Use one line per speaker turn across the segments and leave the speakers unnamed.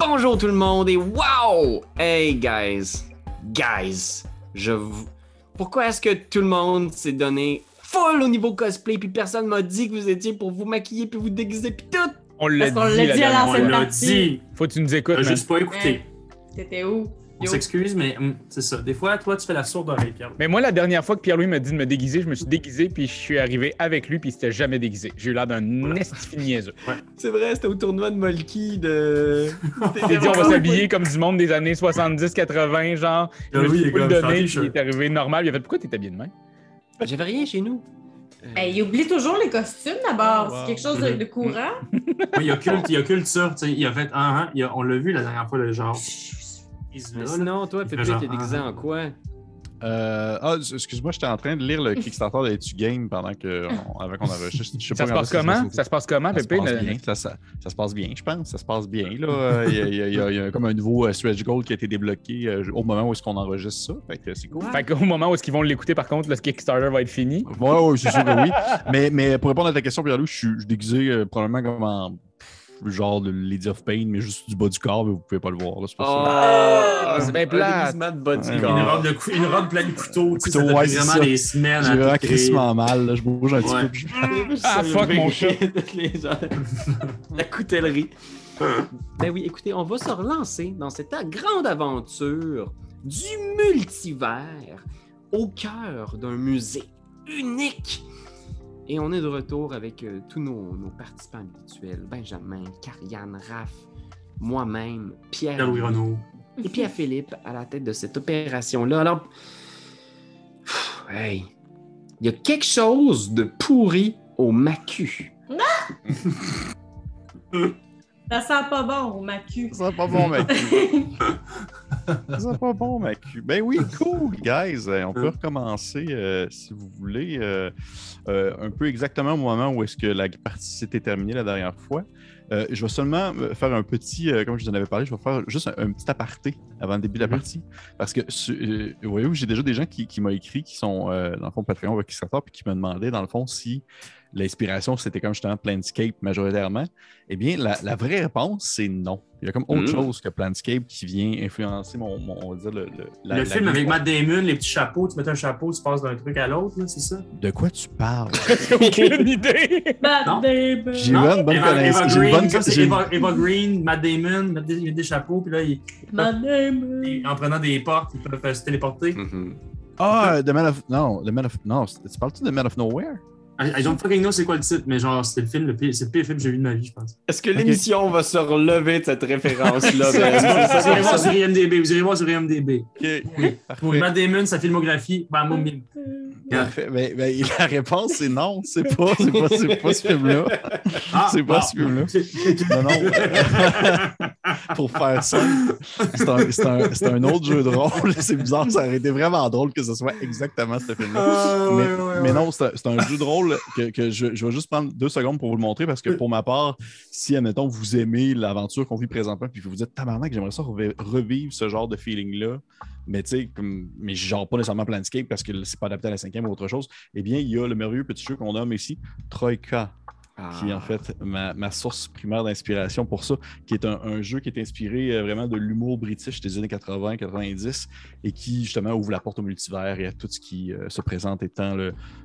Bonjour tout le monde et wow! Hey guys, guys, je vous... Pourquoi est-ce que tout le monde s'est donné full au niveau cosplay puis personne m'a dit que vous étiez pour vous maquiller puis vous déguiser puis tout?
On l'a
Parce qu'on
dit,
l'a
la
dit à la
On l'a
partie.
dit.
Faut que tu nous écoutes,
T'as juste pas écouté.
T'étais où?
On s'excuse, mais hum, c'est ça. Des fois, toi, tu fais la sourde oreille, Pierre.
Mais moi, la dernière fois que Pierre-Louis m'a dit de me déguiser, je me suis déguisé, puis je suis arrivé avec lui, puis il s'était jamais déguisé. J'ai eu l'air d'un
Voilà.
C'est vrai, c'était au tournoi de Molki de...
J'ai dit, on va s'habiller comme du monde des années 70-80, genre. Je
Ah
me suis donné, puis il est arrivé normal. Il a fait, pourquoi t'es habillé de même?
J'avais rien chez nous. Euh,
Hey, il oublie toujours les costumes d'abord.
Wow.
C'est quelque chose de, de courant.
Oui, il occulte, il occulte ça. tu sais, Il a fait un, un, il a- on l'a vu la dernière fois, le genre. Là.
sinon, toi, Pépé, t'es déguisé en quoi?
Euh, ah, excuse-moi, j'étais en train de lire le Kickstarter de Etu Game pendant que, on- avant qu'on enregistre. Je sais
Ça
pas
se passe comment? Ça se passe comment,
ça se
Pépé?
passe bien. Ça, ça- ça se passe bien, je pense. Ça se passe bien. Là. Il y, a- il y a- il y a- il y a comme un nouveau euh, stretch goal qui a été débloqué euh, au moment où est-ce qu'on enregistre ça. Fait que c'est cool.
Fait qu'au moment où est-ce qu'ils vont l'écouter, par contre, le Kickstarter va être fini.
Ouais, ouais, c'est sûr que oui. Mais, mais pour répondre à ta question, Pierre-Loup, je suis déguisé euh, probablement comme en genre de Lady of Pain, mais juste du bas du corps, mais vous pouvez pas le voir. là, c'est pas ça.
Oh,
c'est bien
un
plate.
déguisement de bas du
Ouais.
Une
corps.
robe, de cou- une robe pleine de couteaux.
Couteau,
ça
ouais,
vraiment
ça.
des semaines
J'ai
à
vraiment crissement mal. là. Je bouge un petit peu. je-
Ah, fuck, mon chat.
La coutellerie. ben oui, écoutez, on va se relancer dans cette grande aventure du multivers au cœur d'un musée unique. Et on est de retour avec euh, tous nos, nos participants habituels. Benjamin, Carianne, Raph, moi-même, Pierre.
Pierre-Louis Renaud.
Et Pierre-Philippe à la tête de cette opération-là. Alors, pff, hey, il y a quelque chose de pourri au macu.
Ça sent pas bon au macu.
Ça sent pas bon, mec. Ça sent pas bon, mec. Ben oui, cool, guys. Euh, On peut recommencer, euh, si vous voulez, euh, euh, un peu exactement au moment où est-ce que la partie s'était terminée la dernière fois. Euh, je vais seulement euh, faire un petit, euh, comme je vous en avais parlé, je vais faire juste un, un petit aparté avant le début de la
Mhm.
partie. Parce que, euh, voyez-vous, j'ai déjà des gens qui, qui m'ont écrit, qui sont, euh, dans le fond, Patreon avec Kickstarter, puis qui me demandaient, dans le fond, si l'inspiration, c'était comme justement Planscape majoritairement. Eh bien, la, la vraie réponse, c'est non. Il y a comme autre
Mhm.
chose que Planscape qui vient influencer mon, mon- on va dire, le, le, la-
le
la
film avec. Matt Damon, les petits chapeaux, tu mets un chapeau, tu passes d'un truc à l'autre, là, c'est ça?
De quoi tu parles?
J'ai aucune idée.
Matt. Damon.
J'ai une bonne
Eva, Eva
connaissance. J'ai une-
Eva, Eva Green, Matt Damon, mettent des, mettent des chapeaux, puis là, ils-
Matt Damon.
en prenant des portes, ils peuvent se téléporter.
Mhm.
Ah, The Man of. Non, The Man of. Non, tu parles-tu de Man of Nowhere?
I, don't fucking know c'est quoi le titre, mais genre, c'était le film, le pire, c'est le pire film que j'ai vu de ma vie, je pense.
Est-ce que l'émission va se relever de cette référence-là?
vous,
Ben?
irez voir sur IMDB, vous irez voir sur IMDB. Oui. Pour Matt Damon, sa filmographie, moi, mime.
Parfait. Ben, ben, la réponse, c'est non. C'est pas, c'est pas, c'est pas ce film-là.
Ah,
C'est pas ce film-là. Non, non. Pour faire ça, c'est un, un- un autre jeu de rôle. C'est bizarre, ça aurait été vraiment drôle que ce soit exactement ce film-là.
Ah,
mais,
ouais,
mais
ouais.
non, c'est un, jeu de rôle que, que je, je vais juste prendre deux secondes pour vous le montrer parce que pour ma part, si, admettons, vous aimez l'aventure qu'on vit présentement puis vous vous dites, tabarnak, j'aimerais ça revi- revivre ce genre de feeling-là, mais tu sais, mais genre pas nécessairement Planscape parce que c'est pas adapté à la cinquième ou autre chose, eh bien, il y a le merveilleux petit jeu qu'on nomme ici, Troika qui est en fait ma, source primaire d'inspiration pour ça, qui est un, jeu qui est inspiré euh, vraiment de l'humour british des années 80-90 et qui justement ouvre la porte au multivers et à tout ce qui euh, se présente étant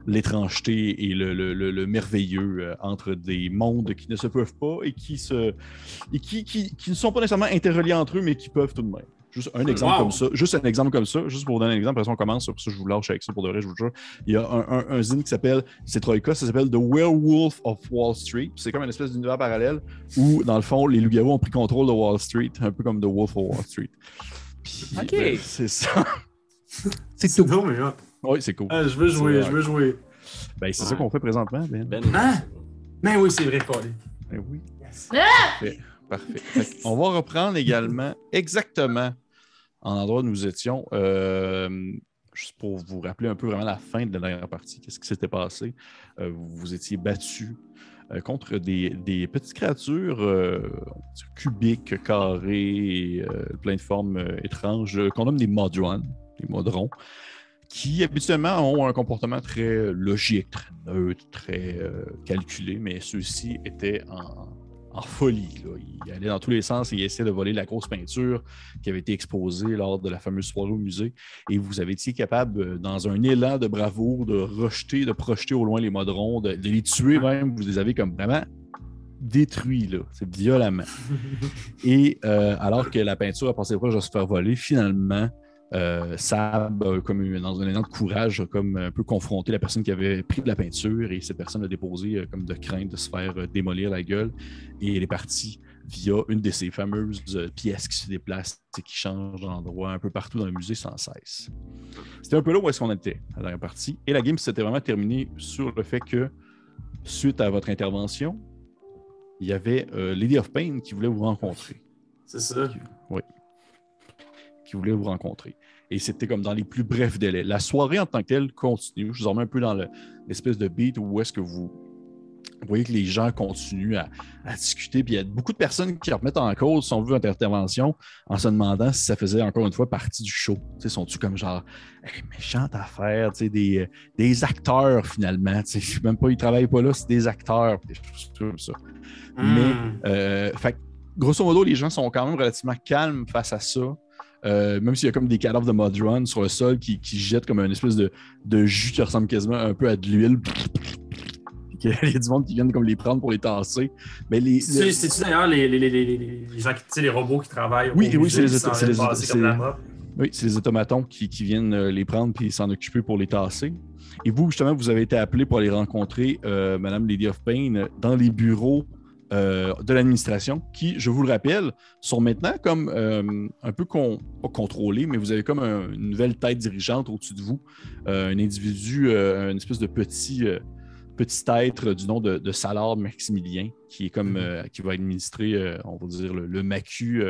l'étrangeté et le, le- le- le merveilleux euh, entre des mondes qui ne se peuvent pas et qui- qui ne sont pas nécessairement interreliés entre eux, mais qui peuvent tout de même. Juste un exemple
Wow.
comme ça. Juste un exemple comme ça. Juste pour vous donner un exemple, après ça, on commence. Pour ça, je vous lâche avec ça pour de vrai, je vous jure. Il y a un, un, un zine qui s'appelle, c'est Troika, ça s'appelle The Werewolf of Wall Street. C'est comme une espèce d'univers parallèle où, dans le fond, les loups-garous ont pris contrôle de Wall Street, un peu comme The Wolf of Wall Street. Puis,
Ok.
ben, c'est ça. c'est
C'est
tout.
drôle, mais.
Oui, c'est cool.
Ah, je veux jouer, je veux jouer.
Ben, c'est
Ouais.
ça qu'on fait présentement, Ben.
Ben,
Hein? Ben oui, c'est vrai, Colin.
Ben oui.
Yes.
Parfait. Parfait. Fait on va reprendre également exactement en endroit où nous étions. euh, juste pour vous rappeler un peu vraiment la fin de la dernière partie, qu'est-ce qui s'était passé? Euh, vous vous étiez battu euh, contre des, petites créatures cubiques, carrées, plein de formes étranges, qu'on nomme des modrons, des modrons, qui habituellement ont un comportement très logique, très neutre, très calculé, mais ceux-ci étaient en, en folie. là. Il allait dans tous les sens et il essayait de voler la grosse peinture qui avait été exposée lors de la fameuse soirée au musée. Et vous avez été capable, euh, dans un élan de bravoure, de rejeter, de projeter au loin les modrons, de, de les tuer même. Vous les avez comme vraiment détruits, là. C'est violemment. Et euh, alors que la peinture a passé proche de se faire voler, finalement, euh, Sab, comme dans un élan de courage, a comme un peu confronté la personne qui avait pris de la peinture et cette personne a déposé euh, comme de crainte de se faire euh, démolir la gueule et elle est partie via une de ces fameuses euh, pièces qui se déplacent et qui changent d'endroit un peu partout dans le musée sans cesse. C'était un peu là où est-ce qu'on était, la dernière partie. Et la game s'était vraiment terminée sur le fait que, suite à votre intervention, il y avait euh, Lady of Pain qui voulait vous rencontrer
C'est ça.
Qui voulait vous rencontrer. Et c'était comme dans les plus brefs délais. La soirée en tant que telle continue. Je vous remets un peu dans le- l'espèce de beat où est-ce que vous, vous voyez que les gens continuent à, à discuter. Puis il y a beaucoup de personnes qui remettent en cause son vu votre intervention en se demandant si ça faisait encore une fois partie du show. Tu sais, sont-tu comme genre Hey, méchante affaire, tu des, euh, des acteurs finalement. Tu sais, même pas, ils travaillent pas là, c'est des acteurs. Des choses comme ça. Mais,
Hmm.
Euh, fait grosso modo, les gens sont quand même relativement calmes face à ça. Euh, même s'il y a comme des cadavres de Modron sur le sol qui, qui jettent comme une espèce de, de jus qui ressemble quasiment un peu à de l'huile. Qu'il y a du monde qui viennent comme les prendre pour les tasser. Mais les,
C'est- C'est-tu d'ailleurs les, les, les, les, les- les gens qui, les robots qui travaillent
Oui, oui, c'est les auto-? Oui, c'est les automatons qui, qui viennent euh, les prendre puis s'en occuper pour les tasser. Et vous, justement, vous avez été appelé pour aller rencontrer euh, Madame Lady of Pain dans les bureaux euh, de l'administration, qui, je vous le rappelle, sont maintenant comme euh, un peu con- pas contrôlés, mais vous avez comme un- une nouvelle tête dirigeante au-dessus de vous, euh, un individu, une espèce de petit, petit être du nom de, de Salar Maximilien, qui est comme
Mhm.
qui va administrer, on va dire, le, le macu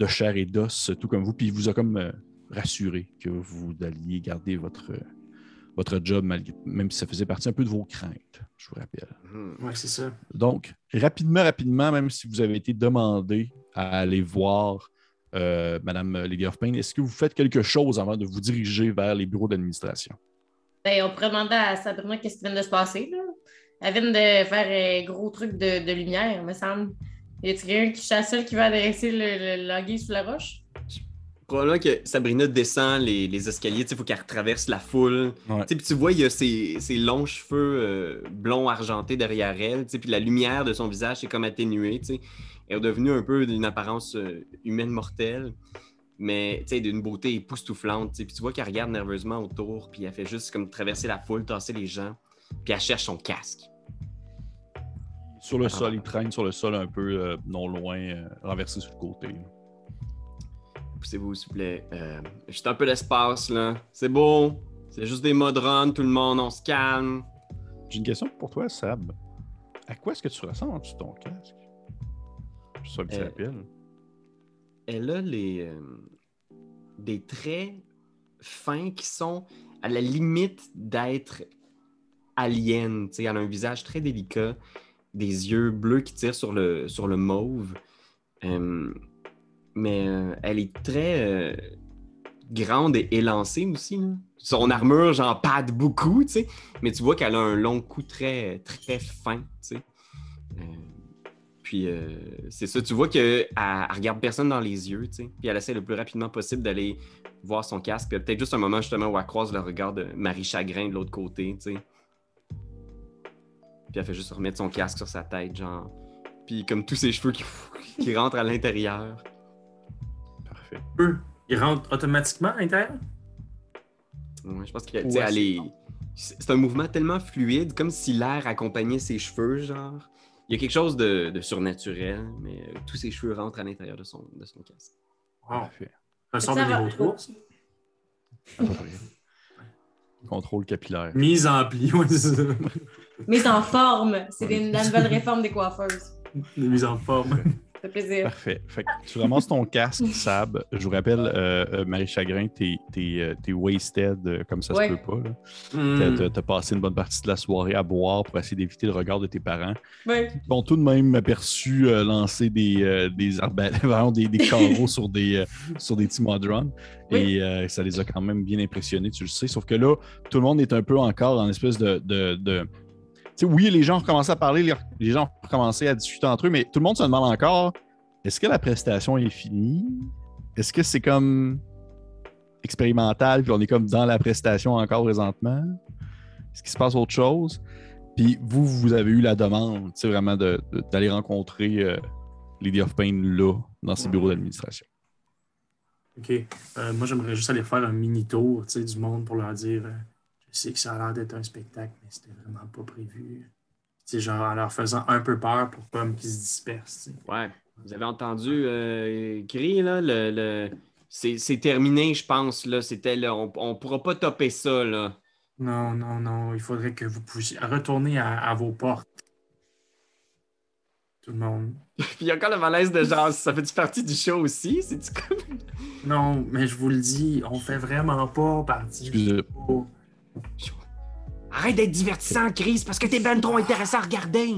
de chair et d'os, tout comme vous, puis il vous a comme rassuré que vous alliez garder votre, votre job, malgré- même si ça faisait partie un peu de vos craintes, je vous rappelle.
Mhm.
Ouais, c'est ça.
Donc, rapidement, rapidement, même si vous avez été demandé à aller voir euh, Madame Lady of Pain, est-ce que vous faites quelque chose avant de vous diriger vers les bureaux d'administration?
Ben, on pourrait demander à Sabrina qu'est-ce qui vient de se passer. Là. Elle vient de faire un gros truc de, de lumière, me semble. Y a-t-il quelqu'un qui seule qui va adresser le, le, sous la roche?
Probablement que Sabrina descend les, les escaliers, il faut qu'elle traverse la foule. Tu sais, Puis tu vois, il y a ses, ses longs cheveux euh, blonds argentés derrière elle, puis la lumière de son visage est comme atténuée. Elle est devenue un peu d'une apparence euh, humaine mortelle, mais d'une beauté époustouflante. tu sais. Puis tu vois qu'elle regarde nerveusement autour, puis elle fait juste comme traverser la foule, tasser les gens, puis elle cherche son casque.
Sur le sol, il traîne sur le sol un peu euh, non loin, renversé sur le côté.
Poussez-vous, s'il vous plaît. Euh, juste un peu d'espace, là. C'est beau. C'est juste des modrons, tout le monde, on se calme.
J'ai une question pour toi, Sab. À quoi est-ce que tu ressembles en dessous de ton casque? Juste un petit rappel.
elle a les, euh, des traits fins qui sont à la limite d'être alien. tu sais. Elle a un visage très délicat, des yeux bleus qui tirent sur le, sur le mauve. Euh, mais euh, elle est très euh, grande et élancée aussi. là. Son armure, j'en pâte beaucoup, tu sais. Mais tu vois qu'elle a un long cou très, très fin, tu sais. Euh, puis c'est ça, tu vois qu'elle elle regarde personne dans les yeux, tu sais. Puis elle essaie le plus rapidement possible d'aller voir son casque. Puis Peut-être juste un moment justement où elle croise le regard de Marie Chagrin de l'autre côté, tu sais. Puis elle fait juste remettre son casque sur sa tête, genre. Puis comme tous ses cheveux qui, qui rentrent à l'intérieur.
Parfait.
Eux, ils rentrent automatiquement à l'intérieur?
Ouais, je pense que
Ouais,
elle
c'est-
est- c'est c'est un mouvement tellement fluide, comme si l'air accompagnait ses cheveux, genre. Il y a quelque chose de, de surnaturel, mais euh, tous ses cheveux rentrent à l'intérieur de son, de son casque.
Wow.
Parfait.
Un son de niveau 3, ça.
À peu près. Contrôle capillaire.
Mise en pli, ouais, c'est ça.
Mise en forme. C'est la nouvelle réforme des coiffeuses.
Mise en forme.
Ça fait plaisir.
Parfait. Fait que tu ramasses ton casque, Sab. Je vous rappelle, euh, euh, Marie Chagrin, t'es, t'es, euh, t'es wasted comme ça
Ouais.
se peut pas.
Hmm.
T'as, passé une bonne partie de la soirée à boire pour essayer d'éviter le regard de tes parents.
Ouais.
Ils t'ont tout de même aperçu euh, lancer des, euh, des, arbalètes- vraiment des, des carreaux sur des, euh, sur des petits modrons. Et euh, ça les a quand même bien impressionnés, tu le sais. Sauf que là, tout le monde est un peu encore en espèce de, de, de, oui, les gens ont recommencé à parler, les, gens ont recommencé à discuter entre eux, mais tout le monde se demande encore est-ce que la prestation est finie? Est-ce que c'est comme expérimental, puis on est comme dans la prestation encore présentement? Est-ce qu'il se passe autre chose? Puis vous, vous avez eu la demande, vraiment d'aller rencontrer euh, Lady of Pain là, dans ses bureaux d'administration.
OK. Euh, moi, j'aimerais juste aller faire un mini tour du monde pour leur dire euh, sais que ça a l'air d'être un spectacle, mais c'était vraiment pas prévu. Tu sais, genre en leur faisant un peu peur pour comme qu'ils se dispersent.
Ouais. Vous avez entendu euh, Gris, là, le, le- C'est, c'est terminé, je pense. Là. C'était là. On, on pourra pas topper ça, là.
Non, non, non. Il faudrait que vous puissiez retourner à, à vos portes. Tout le monde.
Puis il y a encore le malaise de genre, ça fait-tu partie du show aussi? C'est-tu comme.
Non, mais je vous le dis, on fait vraiment pas partie. du
Excusez.
show.
Arrête d'être divertissant, Chris, parce que t'es ben trop intéressant à regarder.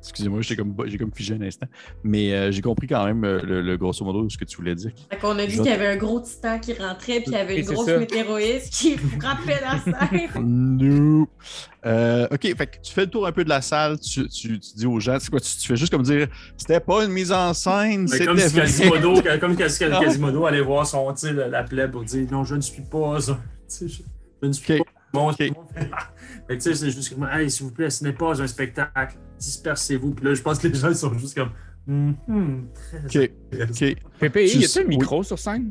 Excusez-moi, j'ai comme, j'ai comme figé un instant. Mais euh, j'ai compris quand même euh, le, le grosso modo ce que tu voulais dire.
Fait qu'on a dit
Je-
qu'il y avait un gros titan qui rentrait, puis il y avait une grosse météoriste qui frappait la scène.
No. Euh, OK, fait que tu fais le tour un peu de la salle, tu, tu- tu dis aux gens, c'est quoi, tu, tu fais juste comme dire, c'était pas une mise en scène,
Mais
c'était
comme si. Quasimodo, comme. Quasimodo allait voir son, la, la plèbe pour dire non, je ne suis pas je, je ne suis
Ok.
pas bon.
Ok.
Fait que tu sais, c'est juste comme, hey, s'il vous plaît, ce n'est pas un spectacle. Dispersez-vous. Puis là, je pense que les gens ils sont juste comme, Hmm, hmm, très
OK, OK.
PPI,
Tu
y a-t-il un micro sur scène?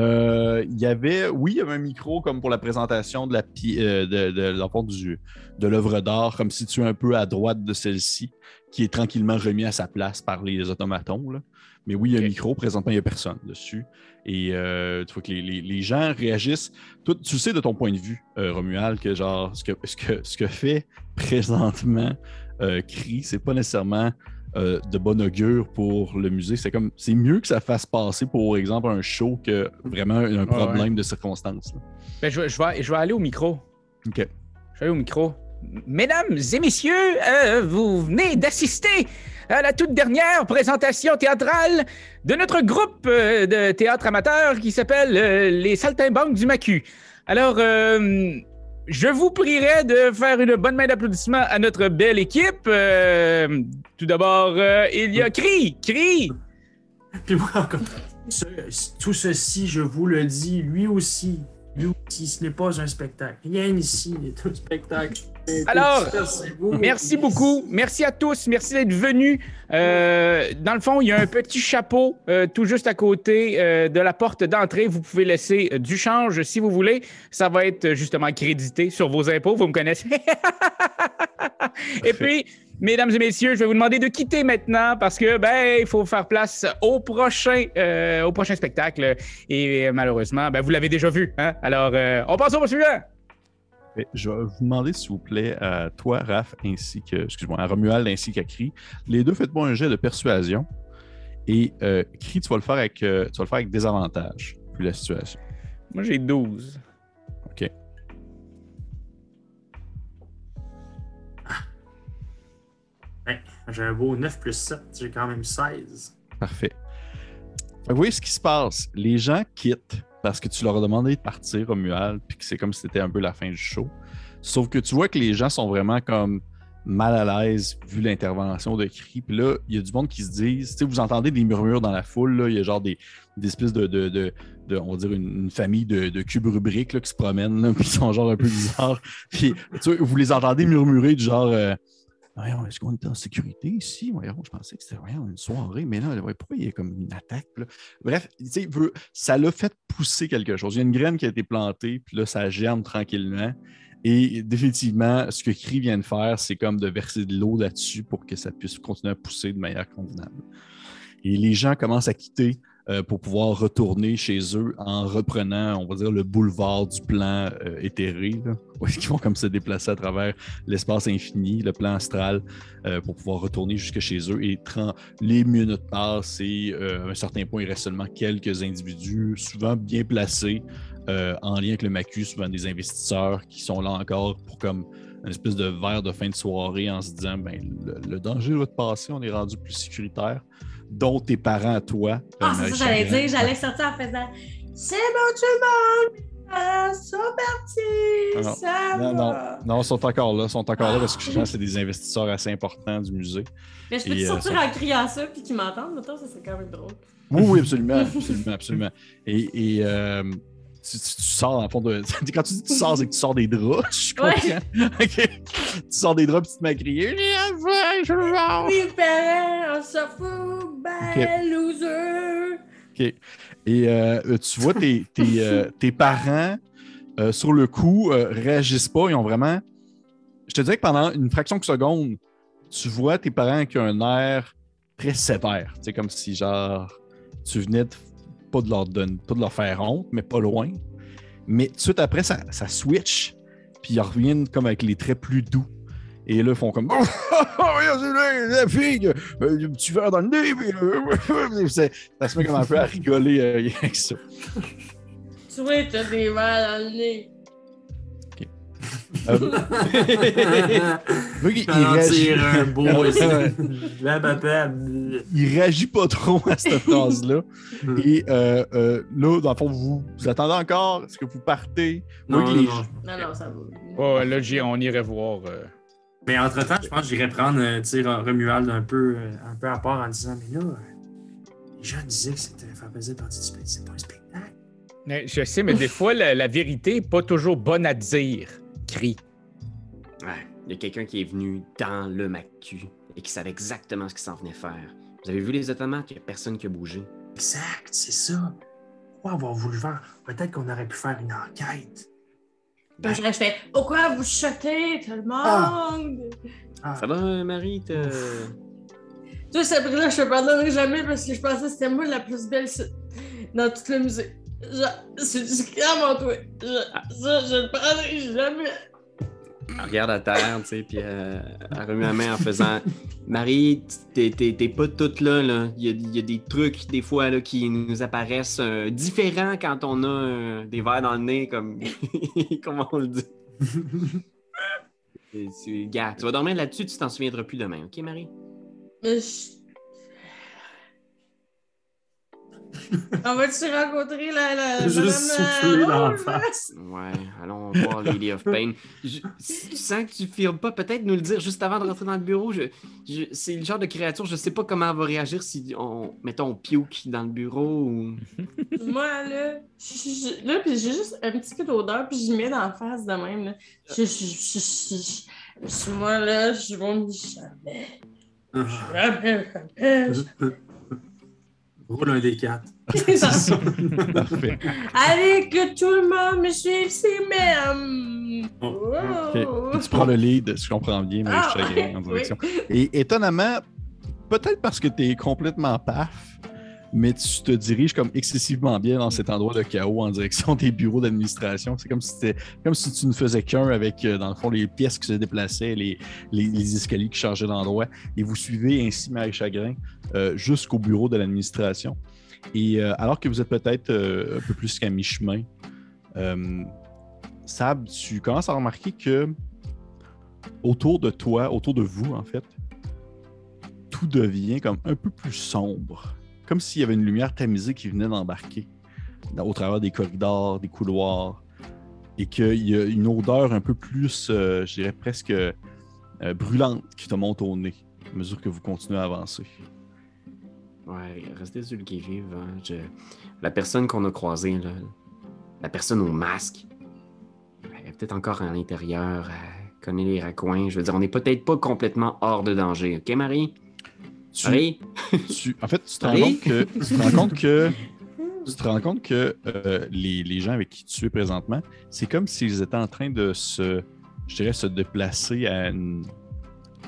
Euh, Il y avait, oui, il y avait un micro comme pour la présentation de la euh, de, du- l'œuvre d'art, comme situé un peu à droite de celle-ci, qui est tranquillement remis à sa place par les automatons. là. Mais oui, il y a un micro. Présentement, il n'y a personne dessus. Et euh, tu vois que les, les- les gens réagissent. Toi, tu sais de ton point de vue, euh, Romuald, que genre ce que, ce que, ce que fait présentement euh, Cri, c'est pas nécessairement euh, de bon augure pour le musée. C'est comme c'est mieux que ça fasse passer, pour exemple, un show que vraiment un problème de circonstances. là.
Ben, je, vais- je vais, je vais aller au micro.
OK.
Je vais aller au micro. Mesdames et messieurs, euh, vous venez d'assister à la toute dernière présentation théâtrale de notre groupe euh, de théâtre amateur qui s'appelle Les Saltimbanques du Macu. Alors, je vous prierai de faire une bonne main d'applaudissement à notre belle équipe. Euh, tout d'abord, euh, il y a Cri, Cri.
Puis moi, encore, tout ceci, je vous le dis, lui aussi, lui aussi, ce n'est pas un spectacle. Rien ici n'est un spectacle.
Alors. Merci beaucoup. Merci à tous. Merci d'être venus. Euh, dans le fond, il y a un petit chapeau euh, tout juste à côté euh, de la porte d'entrée. Vous pouvez laisser du change si vous voulez. Ça va être justement crédité sur vos impôts. Vous me connaissez. Et puis, mesdames et messieurs, je vais vous demander de quitter maintenant parce que ben il faut faire place au prochain au prochain spectacle. Et malheureusement, ben vous l'avez déjà vu. Hein? Alors, on passe au suivant.
Je vais vous demander, s'il vous plaît, à toi, Raph, ainsi que, excuse-moi, à Romuald ainsi qu'à Cri, les deux, faites-moi un jet de persuasion. Et euh, Cri, tu vas le faire avec, euh, tu vas le faire avec désavantage, vu la situation.
Moi, j'ai 12.
OK.
J'ai un beau 9 plus 7, j'ai quand même 16.
Parfait. Vous voyez ce qui se passe? Les gens quittent parce que tu leur as demandé de partir, Romuald, puis que c'est comme si c'était un peu la fin du show. Sauf que tu vois que les gens sont vraiment comme mal à l'aise vu l'intervention de Cri. Puis là, il y a du monde qui se disent, tu vous entendez des murmures dans la foule, il y a genre des, des espèces de, de, de- on va dire, une, famille de, de cubes rubriques là, qui se promènent, là, puis ils sont genre un peu bizarres. puis vous les entendez murmurer du genre... euh, est-ce qu'on est en sécurité ici? Voyons, je pensais que c'était voyons, une soirée, mais là, voyons, pourquoi il y a comme une attaque? Bref, ça l'a fait pousser quelque chose. Il y a une graine qui a été plantée, puis là, ça germe tranquillement. Et définitivement, ce que Cri vient de faire, c'est comme de verser de l'eau là-dessus pour que ça puisse continuer à pousser de manière convenable. Et les gens commencent à quitter euh, pour pouvoir retourner chez eux en reprenant, on va dire, le boulevard du plan euh, éthéré, là, vont comme se déplacer à travers l'espace infini, le plan astral, euh, pour pouvoir retourner jusque chez eux. Et les minutes passent et à un certain point, il reste seulement quelques individus, souvent bien placés, en lien avec le MACU, souvent des investisseurs qui sont là encore pour comme une espèce de verre de fin de soirée en se disant ben, le, le danger doit te passer, on est rendu plus sécuritaire, dont tes parents à toi.
Ah, c'est ça, j'allais dire, j'allais sortir en faisant C'est bon, tout le monde! Ah, sont partis!
Ah non.
Ça
Non, non,
va!
non, ils sont encore là. Ils sont encore là parce que je pense que c'est des investisseurs assez importants du musée.
Mais je peux te
euh,
sortir en criant ça puis qu'ils m'entendent, mettons, ça serait quand même drôle.
Oui, oui, absolument. Absolument, absolument. Et, et euh, tu, tu- tu sors le fond de. Quand tu dis tu sors, c'est que tu sors des draps. Je
Ouais.
comprends. OK. Tu sors des draps et tu te mets à crier.
Oui, parents, on s'en fout, loser!
Et euh, tu vois tes, tes, euh, tes parents, euh, sur le coup, réagissent pas. Ils ont vraiment. Je te dirais que pendant une fraction de seconde, tu vois tes parents avec un air très sévère. C'est comme si, genre, tu venais de- pas, de leur donner, pas de leur faire honte, mais pas loin. Mais tout de suite après, ça, ça switch. Puis ils reviennent comme avec les traits plus doux. Et là, ils font comme Oh, regarde, c'est là, la fille, euh, le petit verre dans le nez. puis, euh, ça se met comme un peu à rigoler euh, avec ça.
Tu vois, t'as des verres dans le nez.
Euh, vu qu'il- il, réagit,
un beau.
Il réagit pas trop à cette phrase-là. Et euh, euh, là, dans le fond, vous, vous attendez encore? Est-ce que vous partez?
Non,
Oui,
non,
les-
non.
Non, non, ça va.
Oh, là, on irait voir.
Mais entre-temps, je pense que j'irais prendre euh, Romuald un peu, euh, un peu à part en disant Mais là, euh, les gens disaient que c'était faire plaisir partie du spectacle. C'est pas un spectacle.
mais Je sais, mais des fois, la, la vérité n'est pas toujours bonne à dire. Crie.
Ouais, il y a quelqu'un qui est venu dans le MACU et qui savait exactement ce qu'il s'en venait faire. Vous avez vu les automates, il n'y a personne qui a bougé.
Exact, c'est ça. Pourquoi avoir voulu faire Peut-être qu'on aurait pu faire une enquête.
Puis je fais Pourquoi vous chotez tout le monde?
Ah,
Ça va, Marie? t'as-
Toi, Sabrina, je te pardonnerai jamais parce que je pensais que c'était moi la plus belle dans tout le musée. Je- C'est du crème en toi. Je- Ça, je le prendrai jamais.
Elle regarde à terre, tu sais, puis euh, elle remet la main en faisant Marie, t'es- t'es t'es pas toute là, là. Il y a, il y a des trucs, des fois, là, qui nous apparaissent euh, différents quand on a euh, des verres dans le nez, comme. Comment on le dit? Et tu- Gars, tu vas dormir là-dessus, tu t'en souviendras plus demain, ok, Marie?
Je- On va-tu rencontrer la. la
Juste
madame,
souffler
euh,
dans la face.
Ouais, allons voir Lady of Pain. Je- si tu sens que tu firmes pas, peut-être nous le dire juste avant de rentrer dans le bureau. Je, je- c'est le genre de créature, je sais pas comment elle va réagir si on, mettons, on puke dans le bureau ou.
Moi, là, je- là, puis j'ai juste un petit peu d'odeur, puis je mets dans la face de même. Là. Je, je, je, je- je- moi, là, je vomis jamais.
Ah.
Jamais, jamais.
Roule un des quatre.
Parfait.
Allez, que tout le monde me suive, c'est même.
Oh,
tu prends le lead, si je comprends bien, mais
Ah,
je chagrin en
oui.
direction. Et étonnamment, peut-être parce que tu es complètement paf, mais tu te diriges comme excessivement bien dans cet endroit de chaos en direction des bureaux d'administration. C'est comme si tu ne faisais qu'un avec, euh, dans le fond, les pièces qui se déplaçaient, les, escaliers qui changeaient d'endroit. Et vous suivez ainsi Marie Chagrin euh, jusqu'au bureau de l'administration. Et euh, alors que vous êtes peut-être un peu plus qu'à mi-chemin, Sab, tu commences à remarquer que autour de toi, autour de vous, en fait, tout devient comme un peu plus sombre. Comme s'il y avait une lumière tamisée qui venait d'embarquer au travers des corridors, des couloirs, et qu'il y a une odeur un peu plus, euh, je dirais presque euh, brûlante qui te monte au nez à mesure que vous continuez à avancer.
Ouais, restez sur le qui-vive. hein. La personne qu'on a croisée, la personne au masque, elle est peut-être encore à l'intérieur, elle connaît les raccoins. Je veux dire, on n'est peut-être pas complètement hors de danger. Ok, Marie?
Tu-
Marie?
tu- en fait, tu te rends compte que, tu te rends compte que, tu te rends compte que euh, les, les gens avec qui tu es présentement, c'est comme s'ils étaient en train de se, je dirais, se déplacer à une,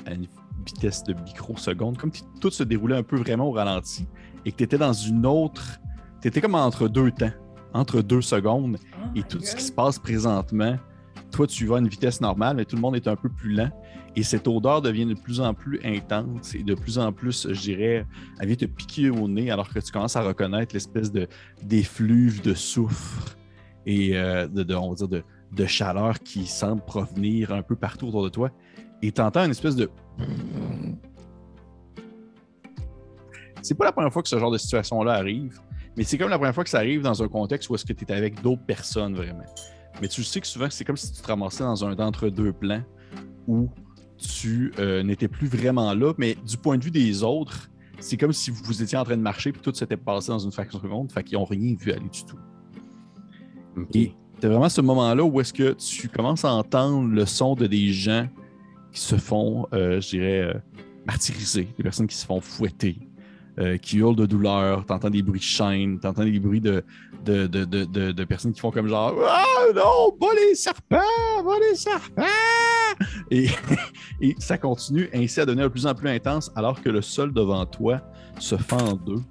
à une vitesse de microseconde, comme si tout se déroulait un peu vraiment au ralenti et que tu étais dans une autre. Tu étais comme entre deux temps, entre deux secondes, et tout ce qui se passe présentement, toi, tu vas à une vitesse normale, mais tout le monde est un peu plus lent. Et cette odeur devient de plus en plus intense et de plus en plus, je dirais, elle vient te piquer au nez alors que tu commences à reconnaître l'espèce de d'effluve de soufre et euh, de, on va dire de chaleur qui semble provenir un peu partout autour de toi. Et tu entends une espèce de. C'est pas la première fois que ce genre de situation-là arrive, Mais c'est comme la première fois que ça arrive dans un contexte où est-ce que tu es avec d'autres personnes vraiment. Mais tu sais que souvent, c'est comme si tu te ramassais dans un d'entre-deux plans où tu euh, n'étais plus vraiment là, mais du point de vue des autres, c'est comme si vous étiez en train de marcher puis tout s'était passé dans une fraction de seconde, fait qu'ils n'ont rien vu aller du tout. Et c'est vraiment ce moment-là où est-ce que tu commences à entendre le son de des gens qui se font, euh, je dirais, euh, martyriser, des personnes qui se font fouetter, euh, qui hurlent de douleur, t'entends des bruits de chaînes, t'entends des bruits de, de, de, de, de- de personnes qui font comme genre Ah non, pas les serpents, pas les serpents! Et, ça continue ainsi à devenir de plus en plus intense alors que le sol devant toi se fend en deux.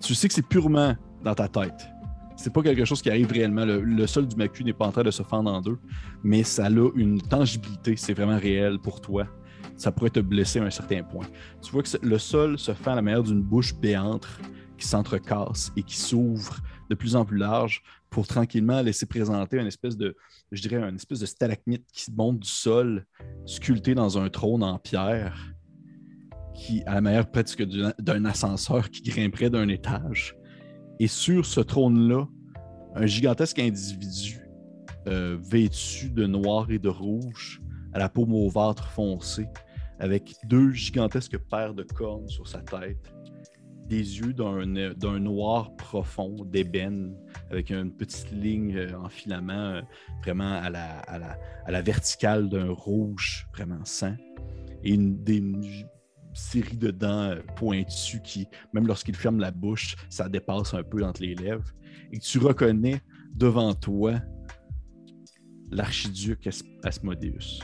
Tu sais que c'est purement dans ta tête. C'est pas quelque chose qui arrive réellement. Le, sol du macu n'est pas en train de se fendre en deux, mais ça a une tangibilité. C'est vraiment réel pour toi. Ça pourrait te blesser à un certain point. Tu vois que le sol se fait à la manière d'une bouche béante qui s'entrecasse et qui s'ouvre de plus en plus large pour tranquillement laisser présenter une espèce de, je dirais, une espèce de stalagmite qui monte du sol, sculpté dans un trône en pierre, qui à la manière presque d'un ascenseur qui grimperait d'un étage. Et sur ce trône-là, un gigantesque individu euh, vêtu de noir et de rouge, à la peau mauvâtre foncée, avec deux gigantesques paires de cornes sur sa tête, des yeux d'un noir profond, d'ébène, avec une petite ligne euh, en filament euh, vraiment à la, à la, à la verticale d'un rouge vraiment sang, et une, série de dents euh, pointues qui, même lorsqu'il ferme la bouche, ça dépasse un peu entre les lèvres, et tu reconnais devant toi l'archiduc As- Asmodeus.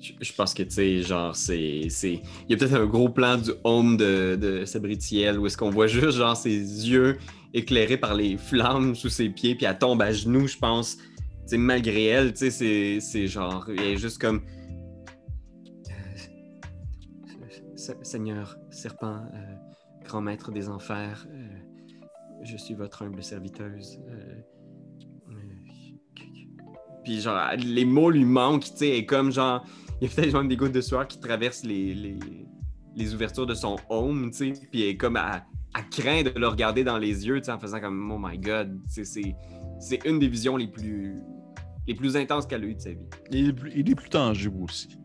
Je, je pense que, tu sais, genre, c'est- Il y a peut-être un gros plan du home de, de Sabritiel où est-ce qu'on voit juste, genre, ses yeux éclairés par les flammes sous ses pieds, puis elle tombe à genoux, je pense. Tu sais, malgré elle, tu sais, c'est- genre. Elle est juste comme. Euh, Se- Seigneur, serpent, euh, grand maître des enfers, euh, je suis votre humble serviteuse. puis genre, les mots lui manquent, tu sais, et comme genre, il y a peut-être des gouttes de sueur qui traversent les, les, les ouvertures de son home, tu sais, puis elle est comme à, à craint de le regarder dans les yeux, tu sais, en faisant comme, oh my god, c'est, c'est une des visions les plus, les plus intenses qu'elle a eues de sa vie.
Il est plus, il est plus tangible aussi.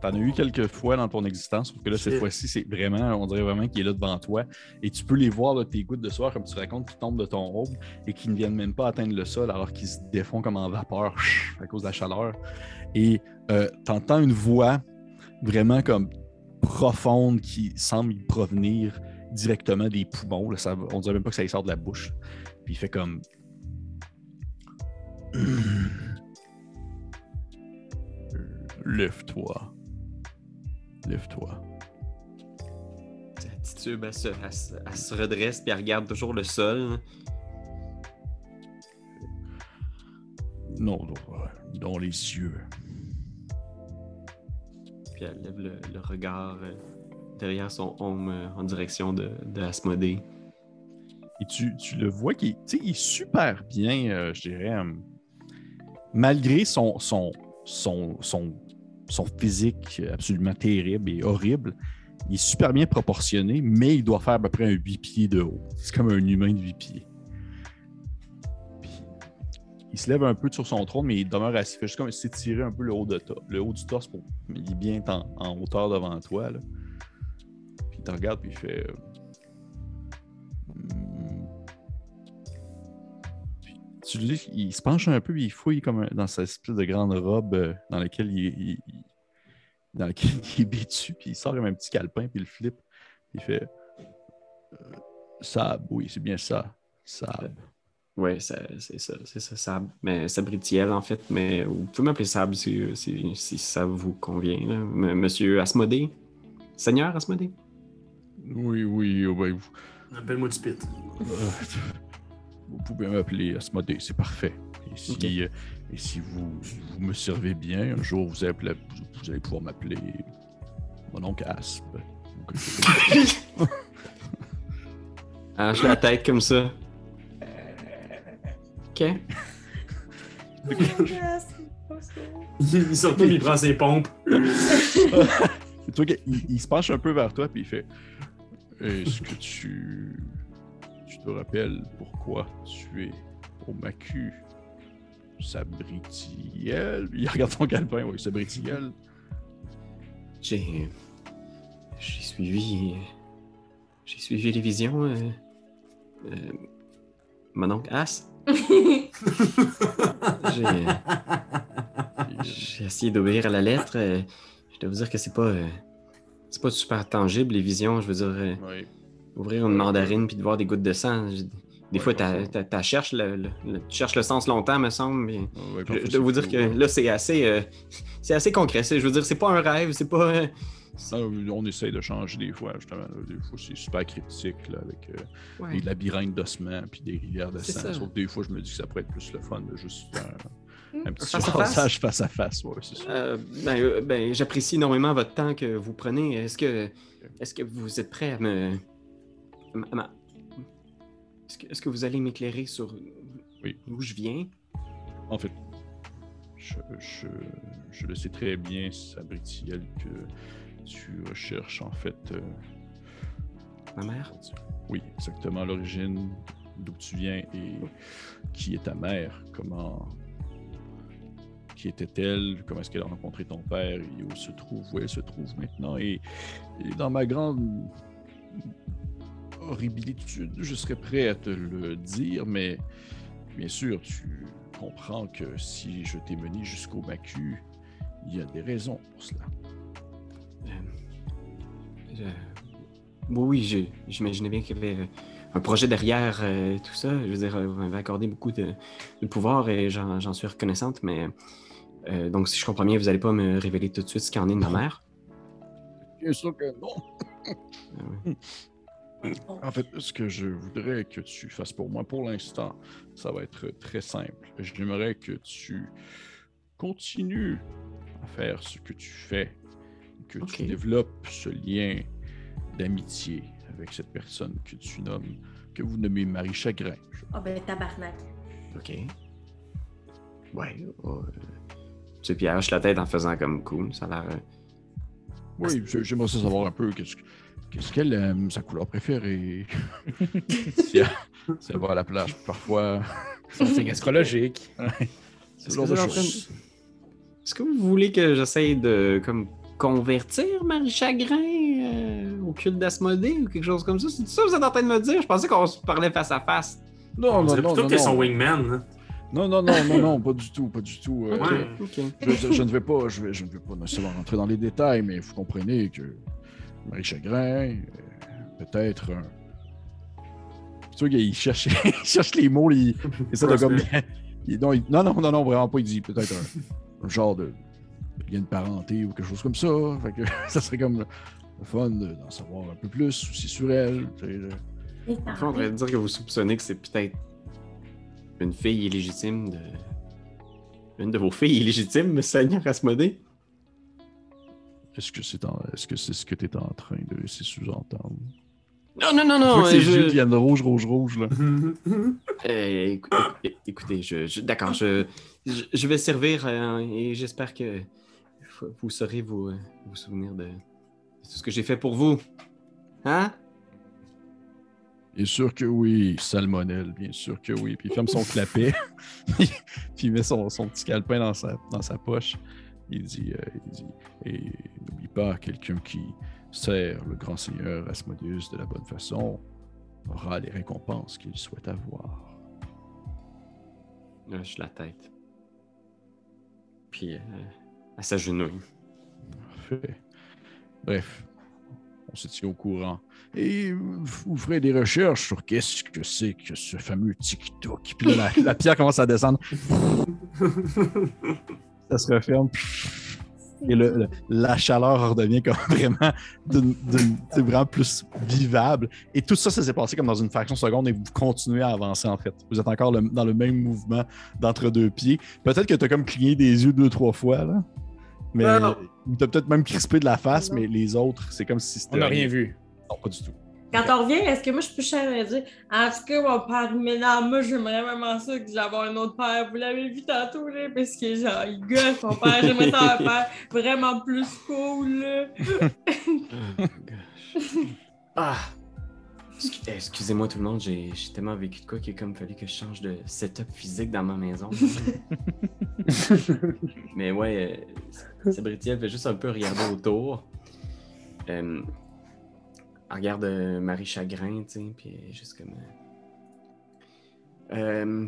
T'en as eu quelques fois dans ton existence, sauf que là, cette fois-ci, c'est vraiment, on dirait vraiment qu'il est là devant toi. Et tu peux les voir, là, tes gouttes de soir, comme tu racontes, qui tombent de ton robe et qui ne viennent même pas atteindre le sol alors qu'ils se défont comme en vapeur à cause de la chaleur. Et euh, t'entends une voix vraiment comme profonde qui semble y provenir directement des poumons. Là, ça, on dirait même pas que ça y sort de la bouche. Puis il fait comme. Lève-toi. Lève-toi.
Titube, elle se, elle se- elle se redresse, puis elle regarde toujours le sol.
Non, non, dans les yeux.
Puis elle lève le, le regard euh, derrière son home euh, en direction de, de Asmodée.
Et tu, tu le vois il est super bien, euh, je dirais, euh, malgré son, son, son, son, son physique absolument terrible et horrible, il est super bien proportionné, mais il doit faire à peu près un 8 pieds de haut. C'est comme un humain de 8 pieds. Il se lève un peu sur son trône, mais il demeure assis. Il fait juste comme s'étirer un peu le haut, de le haut du torse. Pour... Il est bien en, en hauteur devant toi. Là. Te regarde, puis il fait. euh, dis, il se penche un peu, puis il fouille comme dans sa espèce de grande robe euh, dans laquelle il, dans laquelle il est vêtu, puis il sort comme un petit calepin, puis il flippe. Il fait euh, Sab, oui, c'est bien ça. Sab.
Ça- c'est ça, c'est ça, Sab. Mais Sabritiel, en fait, mais vous pouvez m'appeler Sab si, si, ça vous convient. Monsieur Asmodée? Seigneur Asmodée?
Oui, oui, oh, ben, vous,
Appelle-moi du pit.
euh, vous pouvez m'appeler Asmodée, c'est parfait. Et si, euh, et si vous, vous me servez bien, un jour vous allez, vous allez pouvoir m'appeler mon oncle Asp.
Arrache la tête comme ça. Ok.
il sort tout, il prend ses pompes.
C'est toi qui- il, il se penche un peu vers toi puis il fait Est-ce que tu tu te rappelles pourquoi tu es au Macu? Sabritiel? Il regarde ton calepin, oui, Sabritiel.
J'ai. J'ai suivi. J'ai suivi les visions. Euh, euh, mon oncle As. J'ai. J'ai essayé d'obéir à la lettre. euh, je dois vous dire que c'est pas. C'est pas super tangible, les visions. Je veux dire, euh,
Oui.
ouvrir une mandarine puis de voir des gouttes de sang. je- Des
Ouais,
fois, t'as cherches le, le- le- tu cherches le sens longtemps, me semble. Mais
Ouais,
je, je dois vous dire que là, c'est assez. euh, c'est assez concret. Je veux dire, c'est pas un rêve, c'est pas. euh,
Ah, on essaye de changer des fois, justement. Des fois, c'est super cryptique, là, avec euh,
ouais.
des labyrinthes d'ossements puis des rivières de sang.
ça.
Sauf que des fois, je me dis que ça pourrait être plus le fun de juste faire un, un petit
Face à face?
passage face à face. Ouais, c'est.
Euh, ben, euh, ben, j'apprécie énormément votre temps que vous prenez. Est-ce que, est-ce que vous êtes prêt à me, à ma- est-ce que, est-ce que vous allez m'éclairer sur
Oui.
d'où je viens?
En fait, je, je, je le sais très bien, Sabritiel, que tu recherches en fait. euh,
Ma mère?
Oui, exactement l'origine, d'où tu viens et qui est ta mère, comment. Qui était-elle? Comment est-ce qu'elle a rencontré ton père? Et où se trouve? Où elle se trouve maintenant? Et, dans ma grande horribilitude, je serais prêt à te le dire, mais bien sûr, tu comprends que si je t'ai mené jusqu'au Macu, il y a des raisons pour cela.
Euh, je- Oui, j'imaginais bien qu'il y avait euh, un projet derrière euh, tout ça. Je veux dire, euh, vous m'avez accordé beaucoup de, pouvoir et j'en suis reconnaissante, mais euh, donc si je comprends bien, vous n'allez pas me révéler tout de suite ce qu'il en est de ma mère?
Bien sûr que non.
Euh,
En fait, ce que je voudrais que tu fasses pour moi pour l'instant, ça va être très simple. J'aimerais que tu continues à faire ce que tu fais, que tu développes ce lien d'amitié avec cette personne que tu nommes, que vous nommez Marie Chagrin.
Ah ben tabarnak.
Ok. Ouais. euh, tu sais, puis elle hoche la tête en faisant comme cool. Ça a l'air. euh,
Oui, je- j'aimerais ça savoir un peu qu'est-ce que- qu'est-ce qu'elle aime, sa couleur préférée. si, elle, si elle va à la plage parfois.
Son signe astrologique.
Ce
Est-ce
genre
que
de choses.
Est-ce que vous voulez que j'essaye de comme convertir Marie Chagrin euh, au culte d'Asmodée ou quelque chose comme ça? C'est ça que vous êtes en train de me dire? Je pensais qu'on se parlait face à face.
Non,
On
non,
dirait
non,
plutôt
non,
que t'es son wingman. là.
Non, non, non, non, non, pas du tout, pas du tout. euh,
Ouais.
Ok.
je, je- je ne vais pas, je, vais, je ne vais pas nécessairement rentrer dans les détails, mais vous comprenez que Marie Chagrin, euh, peut-être un. Tu vois qu'il cherche, il cherche les mots, il, il essaie de comme. il- non, il- non, non, non, non, vraiment pas. Il dit peut-être un, un genre de lien de parenté ou quelque chose comme ça. Fait que ça serait comme le, fun de- d'en savoir un peu plus aussi sur elle. tu sais, là.
En fait, on pourrait dire que vous soupçonnez que c'est peut-être une fille illégitime de. Une de vos filles illégitimes, Seigneur Asmodée?
Est-ce que c'est en- est-ce que c'est ce que tu es en train de laisser sous-entendre?
Non, non, non, non.
ses
je-
deviennent rouge, rouge, rouge, là.
Euh, écou- écoutez, je, je- d'accord, je, je, vais servir euh, et j'espère que vous saurez vous, euh, vous souvenir de tout ce que j'ai fait pour vous. Hein?
Bien sûr que oui, salmonelle, bien sûr que oui. Puis il ferme son clapet, puis il met son, son petit calepin dans sa, dans sa poche. Il dit, euh, il dit Et n'oublie pas, quelqu'un qui sert le grand seigneur Asmodeus de la bonne façon aura les récompenses qu'il souhaite avoir.
Je lâche la tête. Puis, euh, à s'agenouille.
Bref, on se tient au courant. Et vous ferez des recherches sur qu'est-ce que c'est que ce fameux TikTok. Puis là, la, la pierre commence à descendre. Ça se referme. Et le- le- la chaleur redevient comme vraiment, plus vivable. Et tout ça, ça s'est passé comme dans une fraction de seconde et vous continuez à avancer en fait. Vous êtes encore le- dans le même mouvement d'entre deux pieds. Peut-être que tu as comme cligné des yeux deux, trois fois, là. Mais t'as peut-être même crispé de la face,
Non.
mais les autres, c'est comme si c'était.
On n'a rien vu.
Non, pas du tout.
Quand on revient, est-ce que moi je peux cher à dire? En tout cas, mon père, mais non, moi j'aimerais vraiment ça que j'avais un autre père. Vous l'avez vu tantôt, là, parce que genre, il gosse, mon père. J'aimerais ça un père vraiment plus cool, là.
Oh, gosh. Ah! Excu- Excusez-moi tout le monde, j'ai tellement vécu de quoi qu'il comme fallu que je change de setup physique dans ma maison. Mais ouais, euh, Sabritiel fait juste un peu regarder autour. Euh, elle regarde euh, Marie Chagrin, tu sais, puis elle juste comme. euh,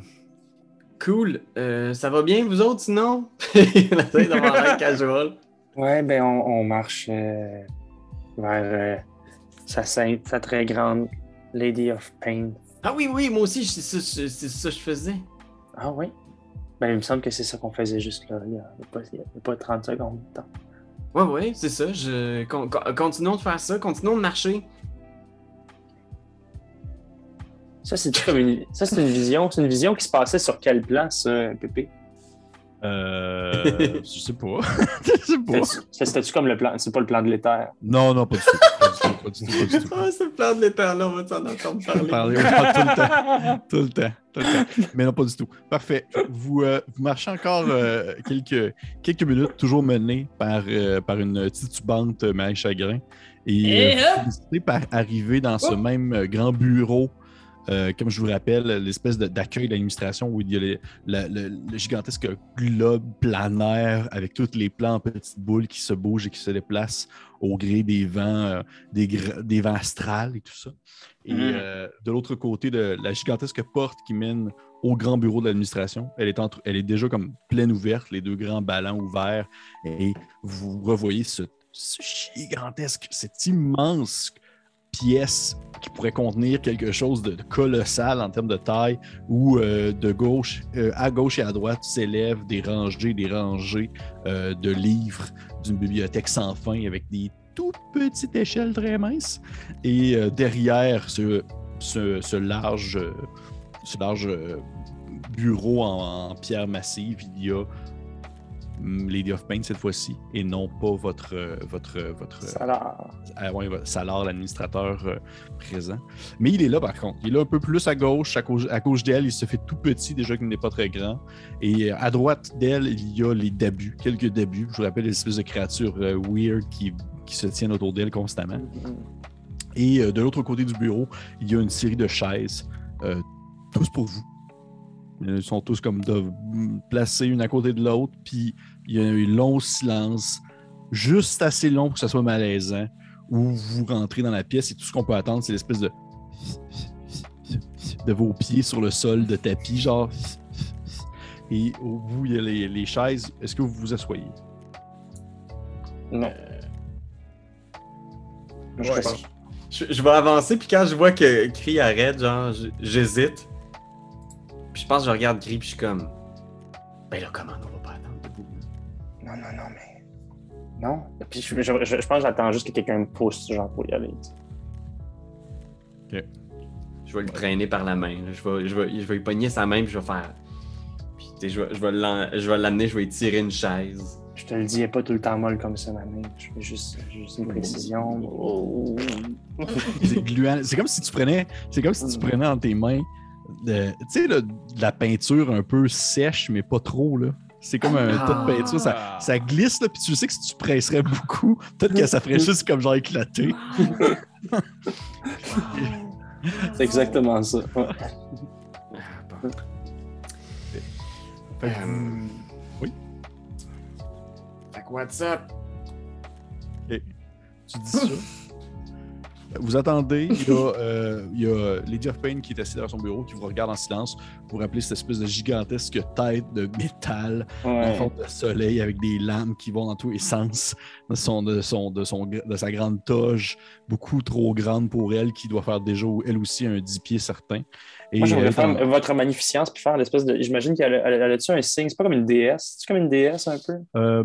cool, ça va bien vous autres sinon? Elle essaie d'avoir l'air casual.
Ouais, ben on, on marche vers sa sainte, sa très grande Lady of Pain.
Ah oui, oui, moi aussi, c'est ça, c'est c'est ça que je faisais.
Ah oui? Ben il me semble que c'est ça qu'on faisait juste là, il y a, pas, il y a pas 30 secondes de temps.
Ouais, ouais, c'est ça. Je... con- con- continuons de faire ça, continuons de marcher.
Ça, c'est comme une, ça, c'est une vision. C'est une vision qui se passait sur quel plan, ça, Pépé?
Euh, je sais pas. je sais pas.
C'était-tu comme le plan? C'est pas le plan de l'éther?
Non, non, pas du tout. Pas du tout, pas du tout, pas du tout.
Ah, ce plan de l'éther-là, on va s'en entendre parler.
Parler au- tout le temps. Tout le temps. Tout le temps. Mais non, pas du tout. Parfait. Vous, euh, vous marchez encore euh, quelques, quelques minutes, toujours mené par, euh, par une titubante Marie Chagrin. Et
Et
euh, vous décidez par arriver dans ce
Oh!
même euh, grand bureau. Euh, comme je vous rappelle, l'espèce de- d'accueil d'administration où il y a les- la- le, le gigantesque globe planaire avec tous les plans en petites boules qui se bougent et qui se déplacent au gré des vents, euh, des, vents astrales et tout ça. Et
Mhm.
euh, de l'autre côté de la gigantesque porte qui mène au grand bureau de l'administration, elle, est entre- elle est déjà comme pleine ouverte, les deux grands ballons ouverts, et vous revoyez ce, ce gigantesque, cette immense pièce qui pourrait contenir quelque chose de, colossal en termes de taille, où euh, de gauche, euh, à gauche et à droite s'élèvent des rangées, des rangées euh, de livres d'une bibliothèque sans fin avec des toutes petites échelles très minces. Et derrière ce, ce, large, ce large bureau en, pierre massive, il y a Lady of Pain cette fois-ci, et non pas votre, euh, votre, euh, votre,
l'air-
euh, ouais, votre Salar, l'administrateur euh, présent. Mais il est là par contre. Il est là un peu plus à gauche. À gauche, à gauche d'elle, il se fait tout petit déjà qu'il n'est pas très grand. Et à droite d'elle, il y a les dabus, quelques dabus. Je vous rappelle les espèces de créatures euh, weird qui, qui se tiennent autour d'elle constamment. Et euh, de l'autre côté du bureau, il y a une série de chaises, tous pour vous. Ils sont tous comme de, placés une à côté de l'autre, puis il y a un long silence, juste assez long pour que ça soit malaisant, où vous rentrez dans la pièce et tout ce qu'on peut attendre, c'est l'espèce de de vos pieds sur le sol de tapis, genre. Et au bout, il y a les, les chaises. Est-ce que vous vous asseyez?
Non. Moi, je
Ouais. Je, je vais avancer, puis quand je vois que Cri arrête, genre, j'hésite. Pense que je regarde puis je suis comme. Ben là, comment on va pas attendre? Debout?
Non, non, non, mais. Non. Puis je, je- je- je pense que j'attends juste que quelqu'un me pousse, genre, pour y aller. sais.
Je vais le traîner par la main. là. Je vais, je vais, je vais lui pogner sa main, puis je vais faire. Puis tu sais, je vais, je vais l'en- je vais l'amener, je vais lui tirer une chaise.
Je te le dis, elle pas tout le temps molle comme ça, ma main. Je fais juste, juste une précision. Oh.
C'est gluant. C'est comme si tu prenais. C'est comme si tu prenais dans tes mains de, tu sais, de la peinture un peu sèche, mais pas trop, là. C'est comme un tas de peinture. Ça, ça glisse, là, puis tu sais que si tu presserais beaucoup, peut-être que ça ferait juste comme genre éclater.
C'est exactement ça. Ouais.
Ah, bon.
Fait que-
Euh,
Oui.
Fait que what's up?
tu dis ça? Vous attendez, il y, a, euh, il y a Lady of Pain qui est assise dans son bureau, qui vous regarde en silence. Vous rappelez cette espèce de gigantesque tête de métal en forme de soleil avec des lames qui vont dans tous les sens de, son, de, son, de, son, de sa grande toge, beaucoup trop grande pour elle, qui doit faire déjà elle aussi un 10 pieds certain. Et
Moi, j'aimerais faire votre magnificence puis faire l'espèce de. J'imagine qu'elle a, a- elle a-tu un signe? C'est pas comme une déesse. C'est comme une déesse un peu?
Euh,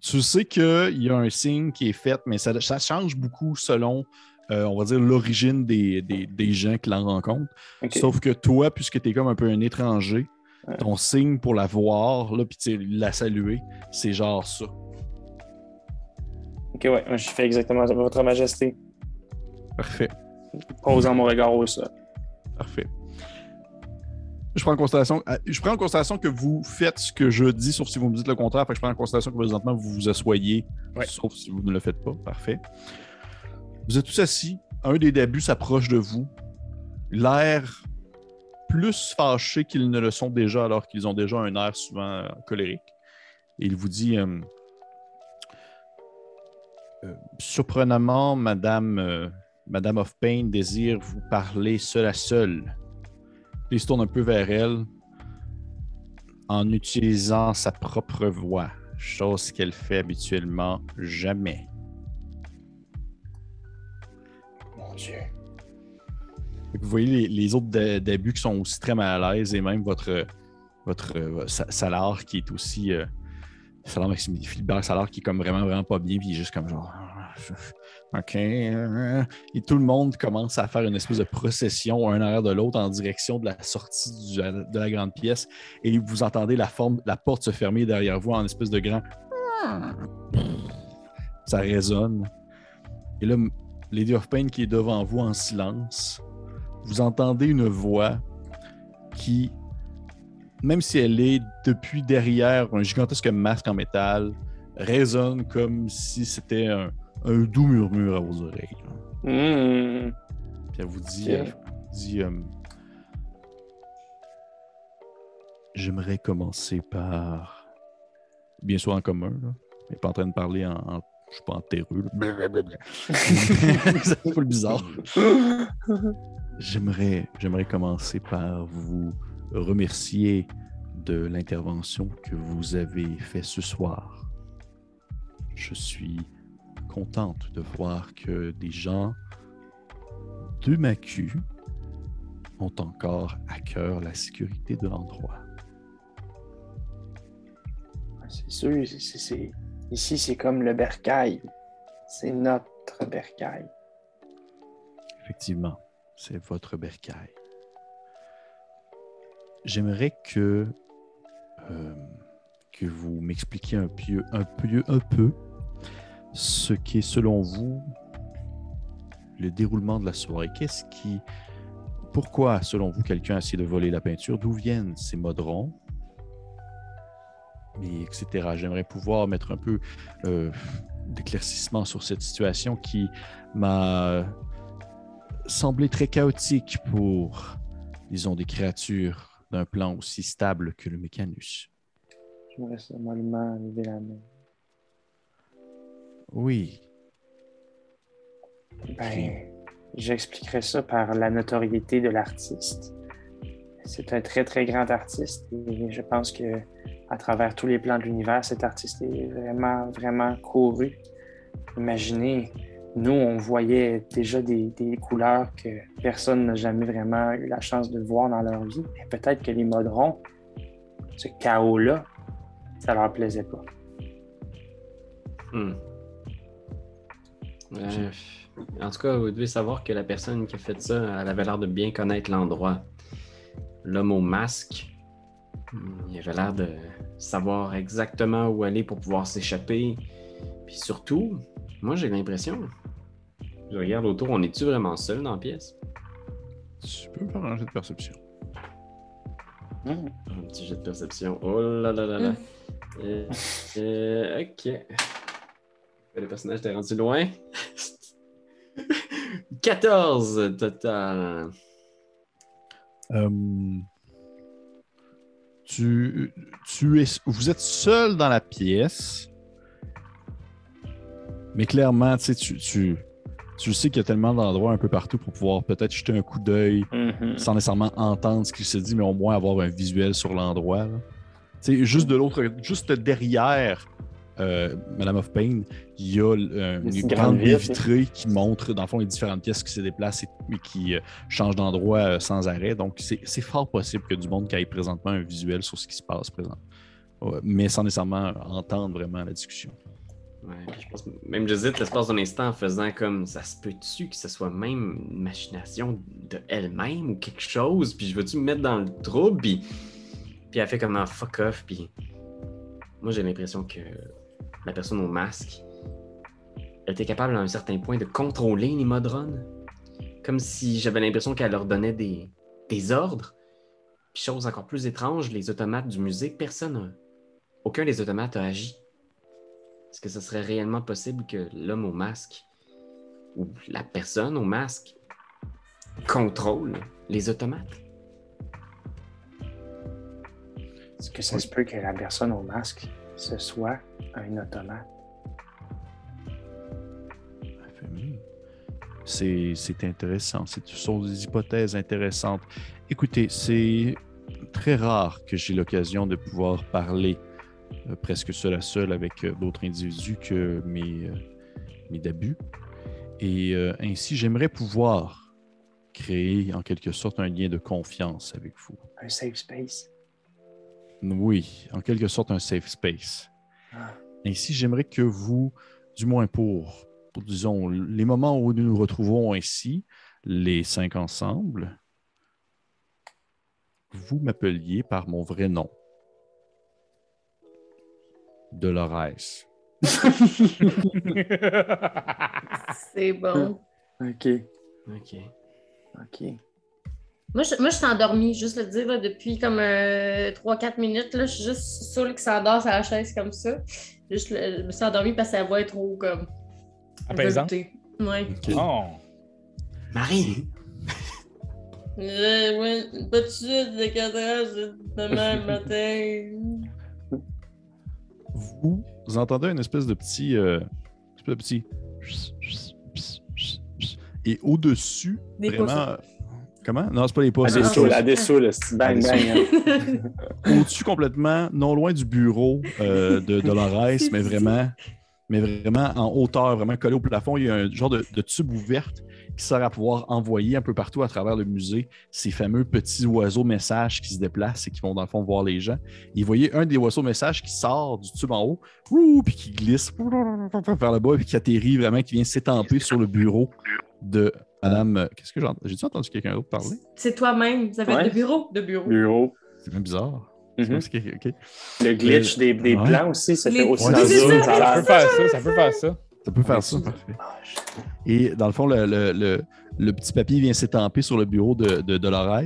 tu sais qu'il y a un signe qui est fait, mais ça, ça change beaucoup selon, euh, on va dire, l'origine des, des- des gens qui l'en rencontrent. Sauf que toi, puisque tu es comme un peu un étranger,
Ouais.
ton signe pour la voir, là, puis la saluer, c'est genre ça.
Ok, ouais, moi, je fais exactement ça. Votre Majesté,
Parfait.
posant mon regard au sol.
Parfait. Je prends en considération, euh, je prends en considération que vous faites ce que je dis, sauf si vous me dites le contraire. Fait que je prends en considération que présentement vous vous asseyez,
Ouais.
sauf si vous ne le faites pas. Parfait. Vous êtes tous assis un des débuts s'approche de vous, l'air plus fâché qu'ils ne le sont déjà, alors qu'ils ont déjà un air souvent euh, colérique. Et il vous dit euh, euh, Surprenamment, Madame, euh, Madame of Pain désire vous parler seul à seul. Il se tourne un peu vers elle en utilisant sa propre voix, chose qu'elle fait habituellement jamais.
Mon Dieu.
Vous voyez les, les autres dé- débuts qui sont aussi très mal à l'aise et même votre, votre euh, qui est aussi. Euh, salaire Maxime Philibert, salaire qui est comme vraiment, vraiment pas bien, puis il est juste comme genre. OK. euh, Et tout le monde commence à faire une espèce de procession un arrière de l'autre en direction de la sortie de la grande pièce. Et vous entendez la, forme, la porte se fermer derrière vous en espèce de grand. Ça résonne. Et là, Lady of Pain qui est devant vous en silence, vous entendez une voix qui, même si elle est depuis derrière un gigantesque masque en métal, résonne comme si c'était un, un doux murmure à vos oreilles.
Mmh.
Puis elle vous dit, elle vous dit euh, J'aimerais commencer par. Bien sûr en commun, là. Mais pas en train de parler en. en- je suis pas en terreux. C'est un peu bizarre. J'aimerais, j'aimerais commencer par vous remercier de l'intervention que vous avez fait ce soir. Je suis contente de voir que des gens de Macu ont encore à cœur la sécurité de l'endroit.
C'est sûr, ici c'est comme le bercail. C'est notre bercail.
Effectivement, c'est votre bercail. J'aimerais que, euh, que vous m'expliquiez un peu, un, peu, un peu ce qui est selon vous le déroulement de la soirée? Qu'est-ce qui. Pourquoi, selon vous, quelqu'un a essayé de voler la peinture? D'où viennent ces modrons? Et etc. J'aimerais pouvoir mettre un peu euh, d'éclaircissement sur cette situation qui m'a semblé très chaotique pour, disons, des créatures d'un plan aussi stable que le Mécanus.
Mollement lever la main.
Oui,
Ben, j'expliquerai ça par la notoriété de l'artiste. C'est un très, très grand artiste et je pense que à travers tous les plans de l'univers, cet artiste est vraiment, vraiment couru. Imaginez, nous, on voyait déjà des, des couleurs que personne n'a jamais vraiment eu la chance de voir dans leur vie. Et peut-être que les modrons, ce chaos-là, ça leur plaisait pas.
Hmm. Euh, en tout cas, vous devez savoir que la personne qui a fait ça, elle avait l'air de bien connaître l'endroit. L'homme au masque, il avait l'air de savoir exactement où aller pour pouvoir s'échapper. Puis surtout, moi j'ai l'impression, je regarde autour, on est-tu vraiment seul dans la pièce?
tu peux me faire un jet de perception.
Un petit jet de perception. Oh là là là là. Euh, euh, ok. Le personnage t'est rendu loin. 14 total.
Euh, tu, tu es, vous êtes seul dans la pièce, mais clairement, tu sais, tu, tu, tu sais qu'il y a tellement d'endroits un peu partout pour pouvoir peut-être jeter un coup d'œil
Mhm.
sans nécessairement entendre ce qu'il se dit, mais au moins avoir un visuel sur l'endroit. là. Tu sais, juste de l'autre, juste derrière euh, Madame of Pain, il y a euh,
Une grande
baie vitrée qui montre, dans le fond, les différentes pièces qui se déplacent et, et qui euh, changent d'endroit sans arrêt. Donc, c'est fort possible que du monde qui ait présentement un visuel sur ce qui se passe présent. Ouais, mais sans nécessairement entendre vraiment la discussion.
Ouais, je pense, même j'hésite l'espace d'un instant en faisant comme ça se peut-tu que ce soit même une machination de elle-même ou quelque chose, puis je veux-tu me mettre dans le trouble, puis, puis elle fait comme un fuck off, puis moi j'ai l'impression que la personne au masque était capable à un certain point de contrôler les modrones, comme si j'avais l'impression qu'elle leur donnait des, des ordres. Puis chose encore plus étrange, les automates du musée, personne, aucun des automates a agi. Est-ce que ce serait réellement possible que l'homme au masque ou la personne au masque contrôle les automates?
Est-ce que ça se peut que la personne au masque, ce soit un automate?
C'est c'est intéressant. Ce sont des hypothèses intéressantes. Écoutez, c'est très rare que j'ai l'occasion de pouvoir parler euh, presque seul à seul avec euh, d'autres individus que mes, euh, mes d'abus. Et ainsi, j'aimerais pouvoir créer en quelque sorte un lien de confiance avec vous.
Un safe space?
Oui, en quelque sorte un safe space.
Ah.
Ainsi, j'aimerais que vous, du moins pour, pour, disons, les moments où nous nous retrouvons ainsi, les cinq ensemble, vous m'appeliez par mon vrai nom. Dolores.
C'est bon.
OK.
OK.
OK.
Moi, je, moi, je suis endormie, juste le dire, là, depuis comme 3-4 minutes. Là, je suis juste saoule qui s'endort sur la chaise comme ça. Juste, je me suis endormie parce que sa voix est trop comme.
Apaisante?
Ouais.
Oh.
Marie,
Euh, ouais, pas de suite, de 4 heures, demain matin.
Vous, vous entendez une espèce de petit. euh, espèce de petit. Et au-dessus,
Des
vraiment. Comment? Non, c'est pas les
À
pouces.
des à des
ah.
saules, c'est bang,
des
bang. hein.
au-dessus complètement, non loin du bureau euh, de Dolores, mais vraiment, mais vraiment en hauteur, vraiment collé au plafond. Il y a un genre de, de tube ouverte qui sert à pouvoir envoyer un peu partout à travers le musée ces fameux petits oiseaux messages qui se déplacent et qui vont dans le fond voir les gens. Et vous voyez un des oiseaux messages qui sort du tube en haut, ouh, puis qui glisse vers le bas, puis qui atterrit vraiment, qui vient s'étamper sur le bureau de Madame. euh, Qu'est-ce que j'ai entendu? J'ai-tu entendu quelqu'un d'autre parler?
C'est toi-même. Ça fait
Ouais.
de bureau? De bureau.
Bureau.
C'est même bizarre.
Mhm.
Ok.
Le glitch des, des
Ouais.
plans aussi, ça
Les-
fait aussi
Ouais,
dans Zoom.
ça.
Ça
peut faire ça, ça peut faire ça.
Ça peut faire ça, parfait.
Ah,
Et dans le fond, le, le- le- le petit papier vient s'étamper sur le bureau de, de Dolores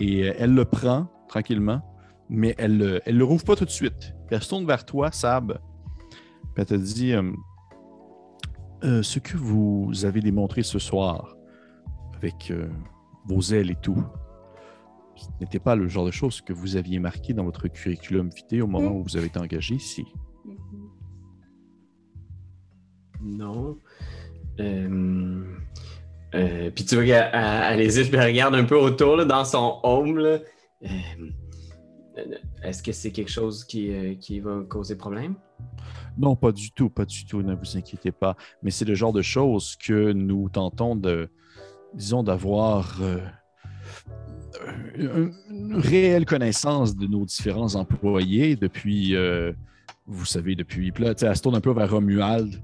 et euh, elle le prend tranquillement, mais elle ne elle le rouvre pas tout de suite. Puis elle se tourne vers toi, Sab, puis elle te dit euh, Euh, Ce que vous avez démontré ce soir avec euh, vos ailes et tout, ce n'était pas le genre de choses que vous aviez marqué dans votre curriculum vitae au moment où vous avez été engagé ici?
non. Euh, euh, puis tu vois qu'elle elle- elle hésite, puis elle regarde un peu autour là, dans son home. euh, Est-ce que c'est quelque chose qui, euh, qui va causer problème?
Non, pas du tout, pas du tout, ne vous inquiétez pas. Mais c'est le genre de choses que nous tentons de, disons, d'avoir euh, euh, une réelle connaissance de nos différents employés depuis, euh, vous savez, depuis, puis là, se tourne un peu vers Romuald,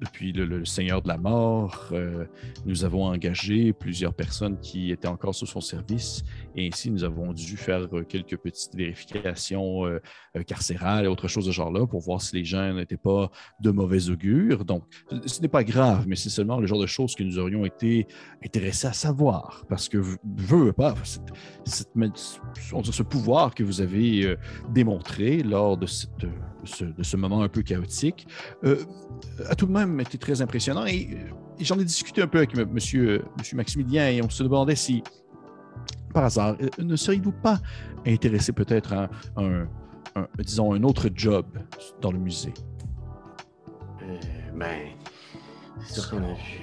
depuis le, Seigneur de la Mort. Euh, nous avons engagé plusieurs personnes qui étaient encore sous son service et ainsi nous avons dû faire euh, quelques petites vérifications euh, carcérales et autre chose de ce genre-là pour voir si les gens n'étaient pas de mauvais augure. Donc, ce n'est pas grave, mais c'est seulement le genre de choses que nous aurions été intéressés à savoir. Parce que, veux pas, cette- ce pouvoir que vous avez démontré lors de, cette, ce, de ce moment un peu chaotique euh, a tout de même été très impressionnant. Et, euh, et j'en ai discuté un peu avec M. monsieur, monsieur Maximilien et on se demandait si, par hasard, euh, ne seriez-vous pas intéressé peut-être à un, un- disons, un autre job dans le musée?
Euh, ben, c'est sûr qu'on a vu,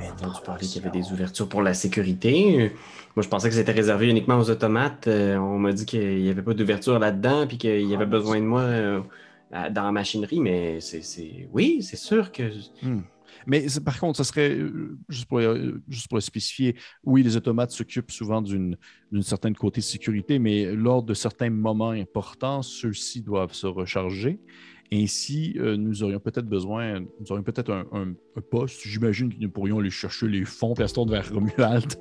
on a entendu parler qu'il y avait des ouvertures pour la sécurité. Euh, Moi, je pensais que c'était réservé uniquement aux automates. Euh, on m'a dit qu'il n'y avait pas d'ouverture là-dedans, puis qu'il y avait besoin de moi euh, dans la machinerie, mais c'est, oui, c'est sûr que.
Hmm. Mais par contre, ça serait, euh, juste pour, euh, juste pour spécifier, oui, les automates s'occupent souvent d'une certaine côté sécurité, mais lors de certains moments importants, ceux-ci doivent se recharger. Ainsi, euh, nous aurions peut-être besoin, nous aurions peut-être un, un- poste. J'imagine que nous pourrions aller chercher les fonds, tourne vers Romuald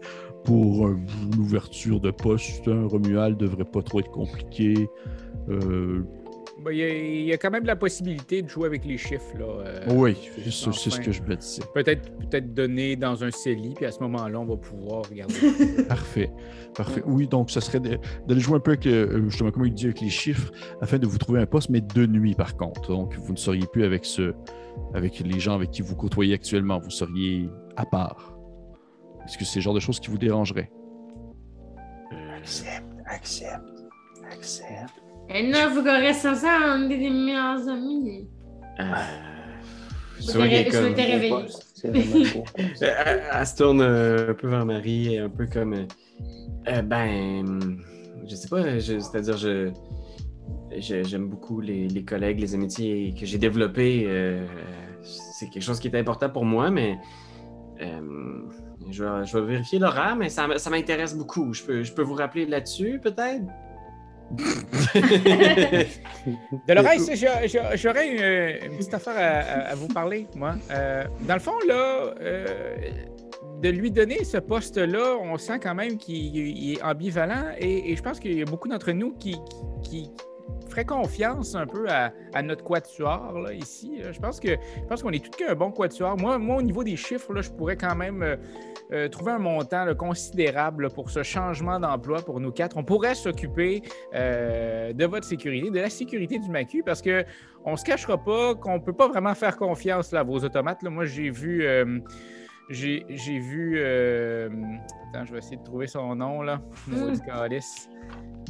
pour euh, une ouverture de poste. Un Romuald devrait pas trop être compliqué. Euh,
Ben, Il y, a- il y a quand même la possibilité de jouer avec les chiffres. Là, euh,
oui, c'est ce que je me disais.
Peut-être peut donner dans un CELI, puis à ce moment-là, on va pouvoir regarder.
Parfait. Parfait. Oui, donc ce serait de- d'aller jouer un peu avec, le- justement, comme il dit, avec les chiffres, afin de vous trouver un poste, mais de nuit par contre. Donc, vous ne seriez plus avec ce, avec les gens avec qui vous côtoyez actuellement. Vous seriez à part. Est-ce que c'est le genre de choses qui vous dérangerait?
Accepte, accepte, accepte.
Et là, vous restez ensemble, on est des meilleurs amis.
Euh,
Je m'étais réveillée.
Elle, elle se tourne euh, un peu vers Marie, un peu comme. euh, euh, ben. Je sais pas, c'est-à-dire, je. je- J'aime beaucoup les, les collègues, les amitiés que j'ai développés. euh, c'est quelque chose qui est important pour moi, mais. euh, je, vais, je vais vérifier l'horaire, mais ça, ça m'intéresse beaucoup. Je peux, je peux vous rappeler là-dessus, peut-être?
Dolores, j'aurais une, petite affaire à, vous parler, moi. Euh, dans le fond, là, euh, de lui donner ce poste-là, on sent quand même qu'il il est ambivalent et, je pense qu'il y a beaucoup d'entre nous qui, feraient confiance un peu à, notre quatuor là, ici. Je pense qu'on est tout qu'un bon quatuor. Moi, moi, au niveau des chiffres, là, je pourrais quand même euh, euh, trouver un montant considérable pour ce changement d'emploi pour nous quatre. On pourrait s'occuper euh, de votre sécurité, de la sécurité du MACU, parce que on se cachera pas qu'on peut pas vraiment faire confiance là, à vos automates. Moi, j'ai vu. J'ai j'ai vu. euh, attends, je vais essayer de trouver son nom, là.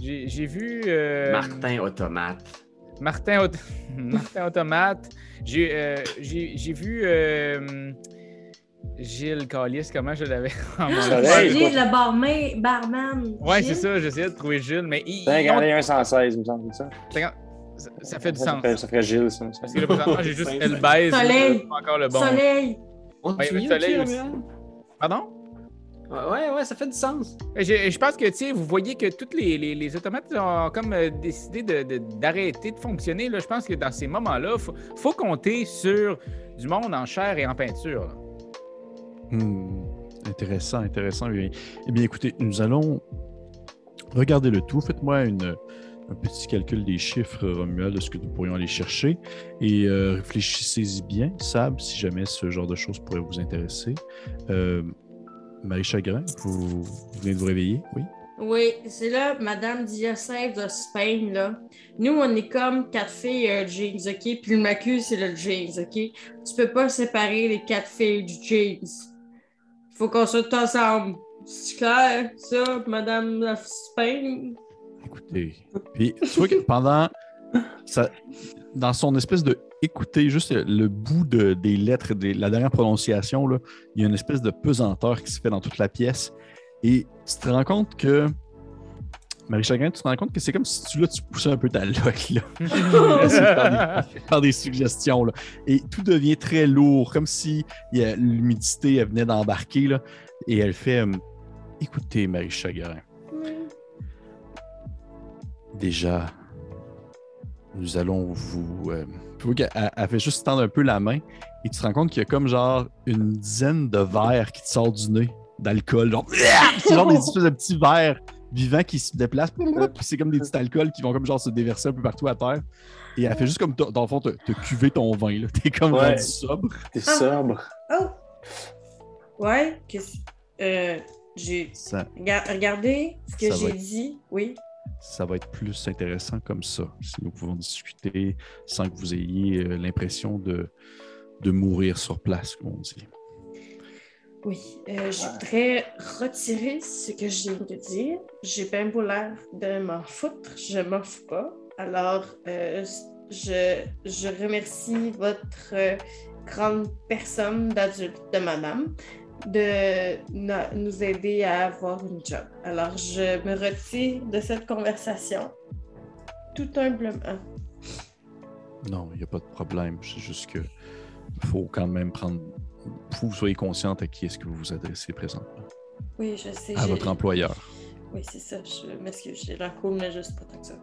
J'ai j'ai vu. euh,
Martin Automate.
Martin, Aut- Martin Automate. J'ai euh, j'ai- j'ai vu. euh, Gilles Calis, comment je l'avais.
J'ai le barman. barman.
Ouais,
Gilles.
c'est ça, j'essayais de trouver Gilles, mais il,
C'est
ils ont-
51 116, il me semble, c'est ça.
ça, ça fait du
Ça,
sens.
ça ferait Gilles, ça.
Parce que là, présentement, j'ai juste Elle baise.
Soleil.
pas encore le bon.
Soleil.
On
Ouais,
te
le soleil aussi. Pardon?
Ouais, ouais, ça fait du sens.
Je, je pense que, tu sais, vous voyez que tous les, les- les automates ont comme euh, décidé de- de- d'arrêter de, fonctionner. Là. Je pense que dans ces moments-là, il faut, faut compter sur du monde en chair et en peinture.
Hmm, Intéressant, intéressant. Eh eh bien, écoutez, nous allons regarder le tout. Faites-moi une- un petit calcul des chiffres, Romuald, de ce que nous pourrions aller chercher. Et euh, réfléchissez-y bien, Sab, si jamais ce genre de choses pourrait vous intéresser. Euh, Marie Chagrin, vous, venez de vous réveiller, oui?
Oui, c'est là, Madame Diocèse de Spain, là. Nous, on est comme quatre filles euh, jeans, OK? Puis le macu, c'est le jeans, OK? Tu peux pas séparer les quatre filles du jeans. Faut qu'on soit ensemble. C'est clair, ça, Madame de Spain?
Écoutez. Puis, tu vois que pendant. Ça, dans son espèce de écouter juste le, bout de- des lettres, des- la dernière prononciation, là, il y a une espèce de pesanteur qui se fait dans toute la pièce. Et tu te rends compte que. Marie Chagrin, tu te rends compte que c'est comme si tu, là, tu poussais un peu ta loque, là. par, des, par des suggestions, là. Et tout devient très lourd, comme si il y a- l'humidité elle venait d'embarquer, là. Et elle fait euh, Écoutez, Marie Chagrin. Déjà, nous allons vous. euh, tu vois qu'elle elle- elle fait juste tendre un peu la main et tu te rends compte qu'il y a comme genre une dizaine de verres qui te sortent du nez d'alcool. Genre, c'est genre des espèces de petits verres vivants qui se déplacent. Puis c'est comme des petits alcools qui vont comme genre se déverser un peu partout à terre. Et elle fait juste comme, dans le fond, te, te cuver ton vin. là. T'es comme
Ouais.
rendu sobre.
T'es sobre.
Oh! Ouais, qu'est-ce... Euh, j'ai...
Ça,
Regardez ce que
Ça
j'ai dit. Oui.
Ça va être plus intéressant comme ça. Si nous pouvons discuter sans que vous ayez euh, l'impression de, de mourir sur place, comme on dit.
Oui, euh, je voudrais retirer ce que je viens de dire. J'ai bien beau l'air de m'en foutre, je m'en fous pas. Alors, euh, je, je remercie votre grande personne d'adulte, de madame, de no- nous aider à avoir une job. Alors, je me retire de cette conversation tout humblement.
Non, il n'y a pas de problème. C'est juste que faut quand même prendre. faut que vous soyez consciente à qui est-ce que vous vous adressez présentement.
Oui, je sais.
À votre employeur.
Oui, c'est ça. Je m'excuse, j'ai l'air cool, mais juste pas tant que ça.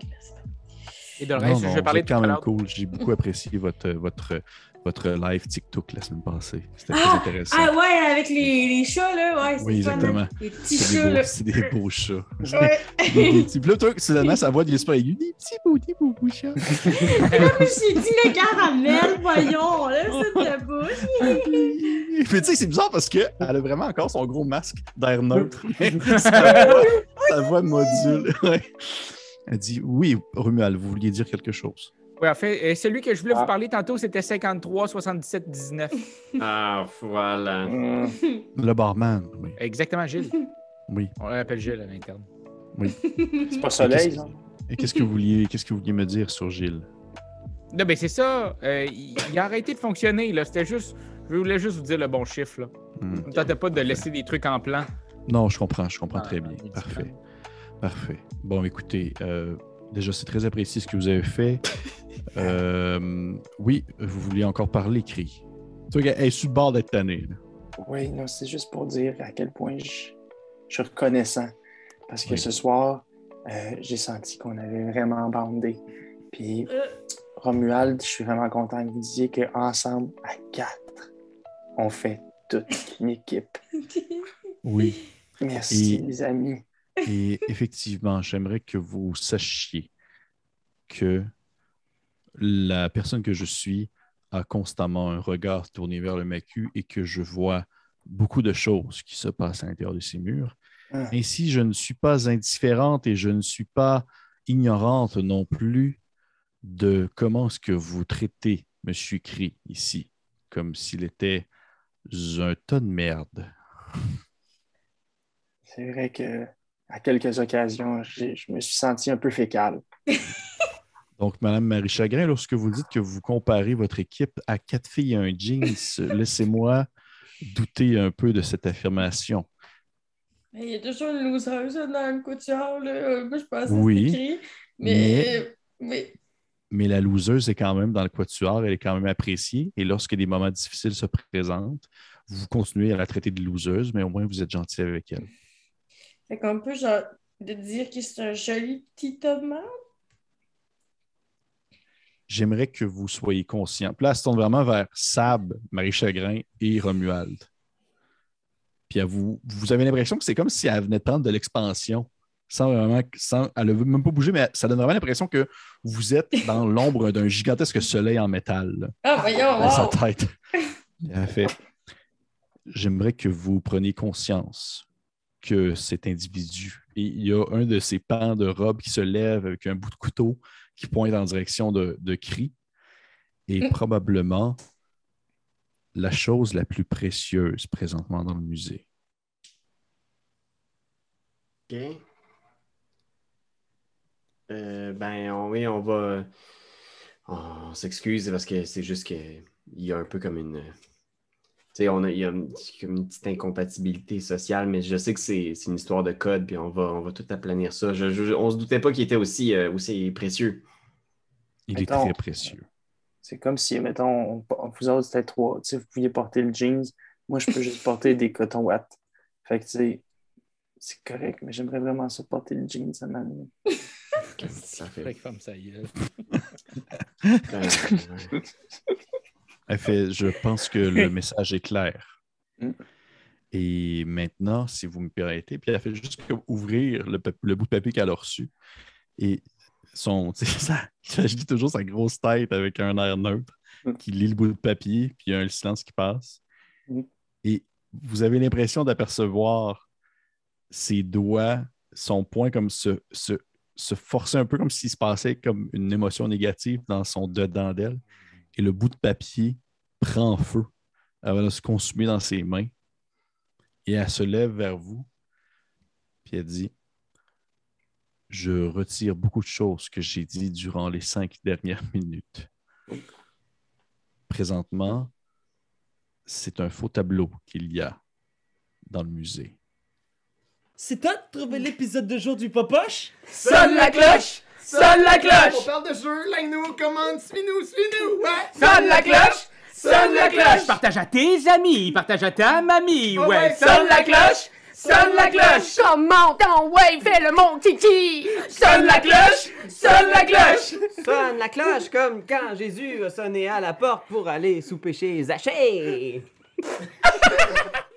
Et de
Non,
reste,
non,
je vais parler tout
quand même cool. J'ai beaucoup apprécié votre, votre, votre live TikTok la semaine passée. C'était très
Ah!
intéressant.
Ah ouais, avec les, les chats, là, ouais, c'est
Oui,
fun, hein.
exactement.
Les petits
C'est
chats,
des, beaux,
là.
c'est des beaux chats.
Ouais.
Des- petits- Puis là, toi, soudainement, sa voix devient super aiguë. Des petits beaux, des beaux, beaux chats.
J'ai dit le caramel, voyons, là, c'est de bouche.
Mais tu sais, c'est bizarre parce qu'elle a vraiment encore son gros masque d'air neutre. sa, voix, sa voix module. Elle dit Oui, Romuald, vous vouliez dire quelque chose.
Ouais, en fait, euh, celui que je voulais
Ah.
vous parler tantôt, c'était 53 77 19.
Ah, voilà.
Hmm.
Le barman, oui.
Exactement, Gilles.
Oui.
On l'appelle Gilles à l'interne.
C'est pas soleil?
Et qu'est-ce que vous vouliez, qu'est-ce que vous vouliez me dire sur Gilles?
Non, ben c'est ça. euh, il, il a arrêté de fonctionner, là. C'était juste. Je voulais juste vous dire le bon chiffre, là. Ne tentait pas de laisser des trucs en plan.
Non, je comprends, je comprends
Ah,
très bien. Parfait. Parfait. Bon, écoutez, euh, déjà, c'est très apprécié ce que vous avez fait. Euh, oui, vous vouliez encore parler, Cri. Tu vois, elle est sur le bord d'être tannée. là.
Oui, non, c'est juste pour dire à quel point je, je suis reconnaissant. Parce que
Oui.
ce soir, euh, j'ai senti qu'on avait vraiment bandé. Puis,
Euh.
Romuald, je suis vraiment content que vous disiez qu'ensemble, à quatre, on fait toute une équipe.
Oui.
Merci,
Et-
les amis.
Et effectivement, j'aimerais que vous sachiez que la personne que je suis a constamment un regard tourné vers le macu et que je vois beaucoup de choses qui se passent à l'intérieur de ces murs.
Ah.
Ainsi, je ne suis pas indifférente et je ne suis pas ignorante non plus de comment est-ce que vous traitez M. Cri ici, comme s'il était un tas de merde.
C'est vrai que à quelques occasions, je me suis senti un peu fécal.
Donc, Madame Marie Chagrin, lorsque vous dites que vous comparez votre équipe à quatre filles et un jeans, laissez-moi douter un peu de cette affirmation.
Mais Il y a toujours une loseuse dans le couture, là. Moi, je pense
Oui,
que c'est écrit. Mais,
mais-
mais
Mais la loseuse est quand même dans le quatuor, elle est quand même appréciée. Et lorsque des moments difficiles se présentent, vous continuez à la traiter de loseuse, mais au moins vous êtes gentil avec elle.
Fait qu'on peut genre de dire que c'est un joli petit homme.
J'aimerais que vous soyez conscient. Puis là, elle se tourne vraiment vers Sab, Marie Chagrin et Romuald. Puis elle vous, vous avez l'impression que c'est comme si elle venait de prendre de l'expansion. Sans vraiment, sans, elle ne veut même pas bouger, mais ça donne vraiment l'impression que vous êtes dans l'ombre d'un gigantesque soleil en métal
Ah, voyons,
dans sa tête. Elle fait J'aimerais que vous preniez conscience que cet individu, et il y a un de ses pans de robe qui se lève avec un bout de couteau qui pointe en direction de, de Cri, est probablement la chose la plus précieuse présentement dans le musée.
OK. Euh, ben, on, oui, on va. On s'excuse parce que c'est juste qu'il y a un peu comme une. Tu sais, on a, il y a une, petite incompatibilité sociale, mais je sais que c'est c'est une histoire de code, puis on va, on va tout aplanir ça. Je, je- on se doutait pas qu'il était aussi, euh, aussi précieux.
Il
Mettons-
est très précieux.
C'est comme si, mettons, on- vous autres, c'était trois. Vous pouviez porter le jeans. Moi, je peux juste porter des cotons watts. Fait que, tu sais, c'est correct, mais j'aimerais vraiment ça porter le jeans à ma.
Ça fait.
Fait que comme ça, gueule.
Euh,
fait, je pense que le message est clair.
Mm.
Et maintenant, si vous me permettez, puis elle fait juste ouvrir le, bout de papier qu'elle a reçu. Et son, ça, je dis toujours sa grosse tête avec un air neutre
Mm.
qui lit le bout de papier, puis il y a un silence qui passe.
Mm.
Et vous avez l'impression d'apercevoir ses doigts, son poing comme se, se, se forcer un peu comme s'il se passait comme une émotion négative dans son dedans d'elle et le bout de papier prend feu avant de se consumer dans ses mains. Et elle se lève vers vous, puis elle dit Je retire beaucoup de choses que j'ai dit durant les cinq dernières minutes. Présentement, c'est un faux tableau qu'il y a dans le musée.
C'est toi de trouver l'épisode de jour du Popoche?
Sonne la cloche! Sonne la cloche!
On parle de jeu, like-nous, commande, suis-nous, suis-nous! Ouais!
Sonne la cloche! Sonne la cloche!
Partage à tes amis, partage à ta mamie,
Ouais,
ouais.
Sonne la cloche! Sonne la cloche!
Comment ton ouais, fais le mon kiki!
Sonne la cloche! Sonne la cloche!
Sonne la cloche comme quand Jésus a sonné à la porte pour aller souper chez Zachée.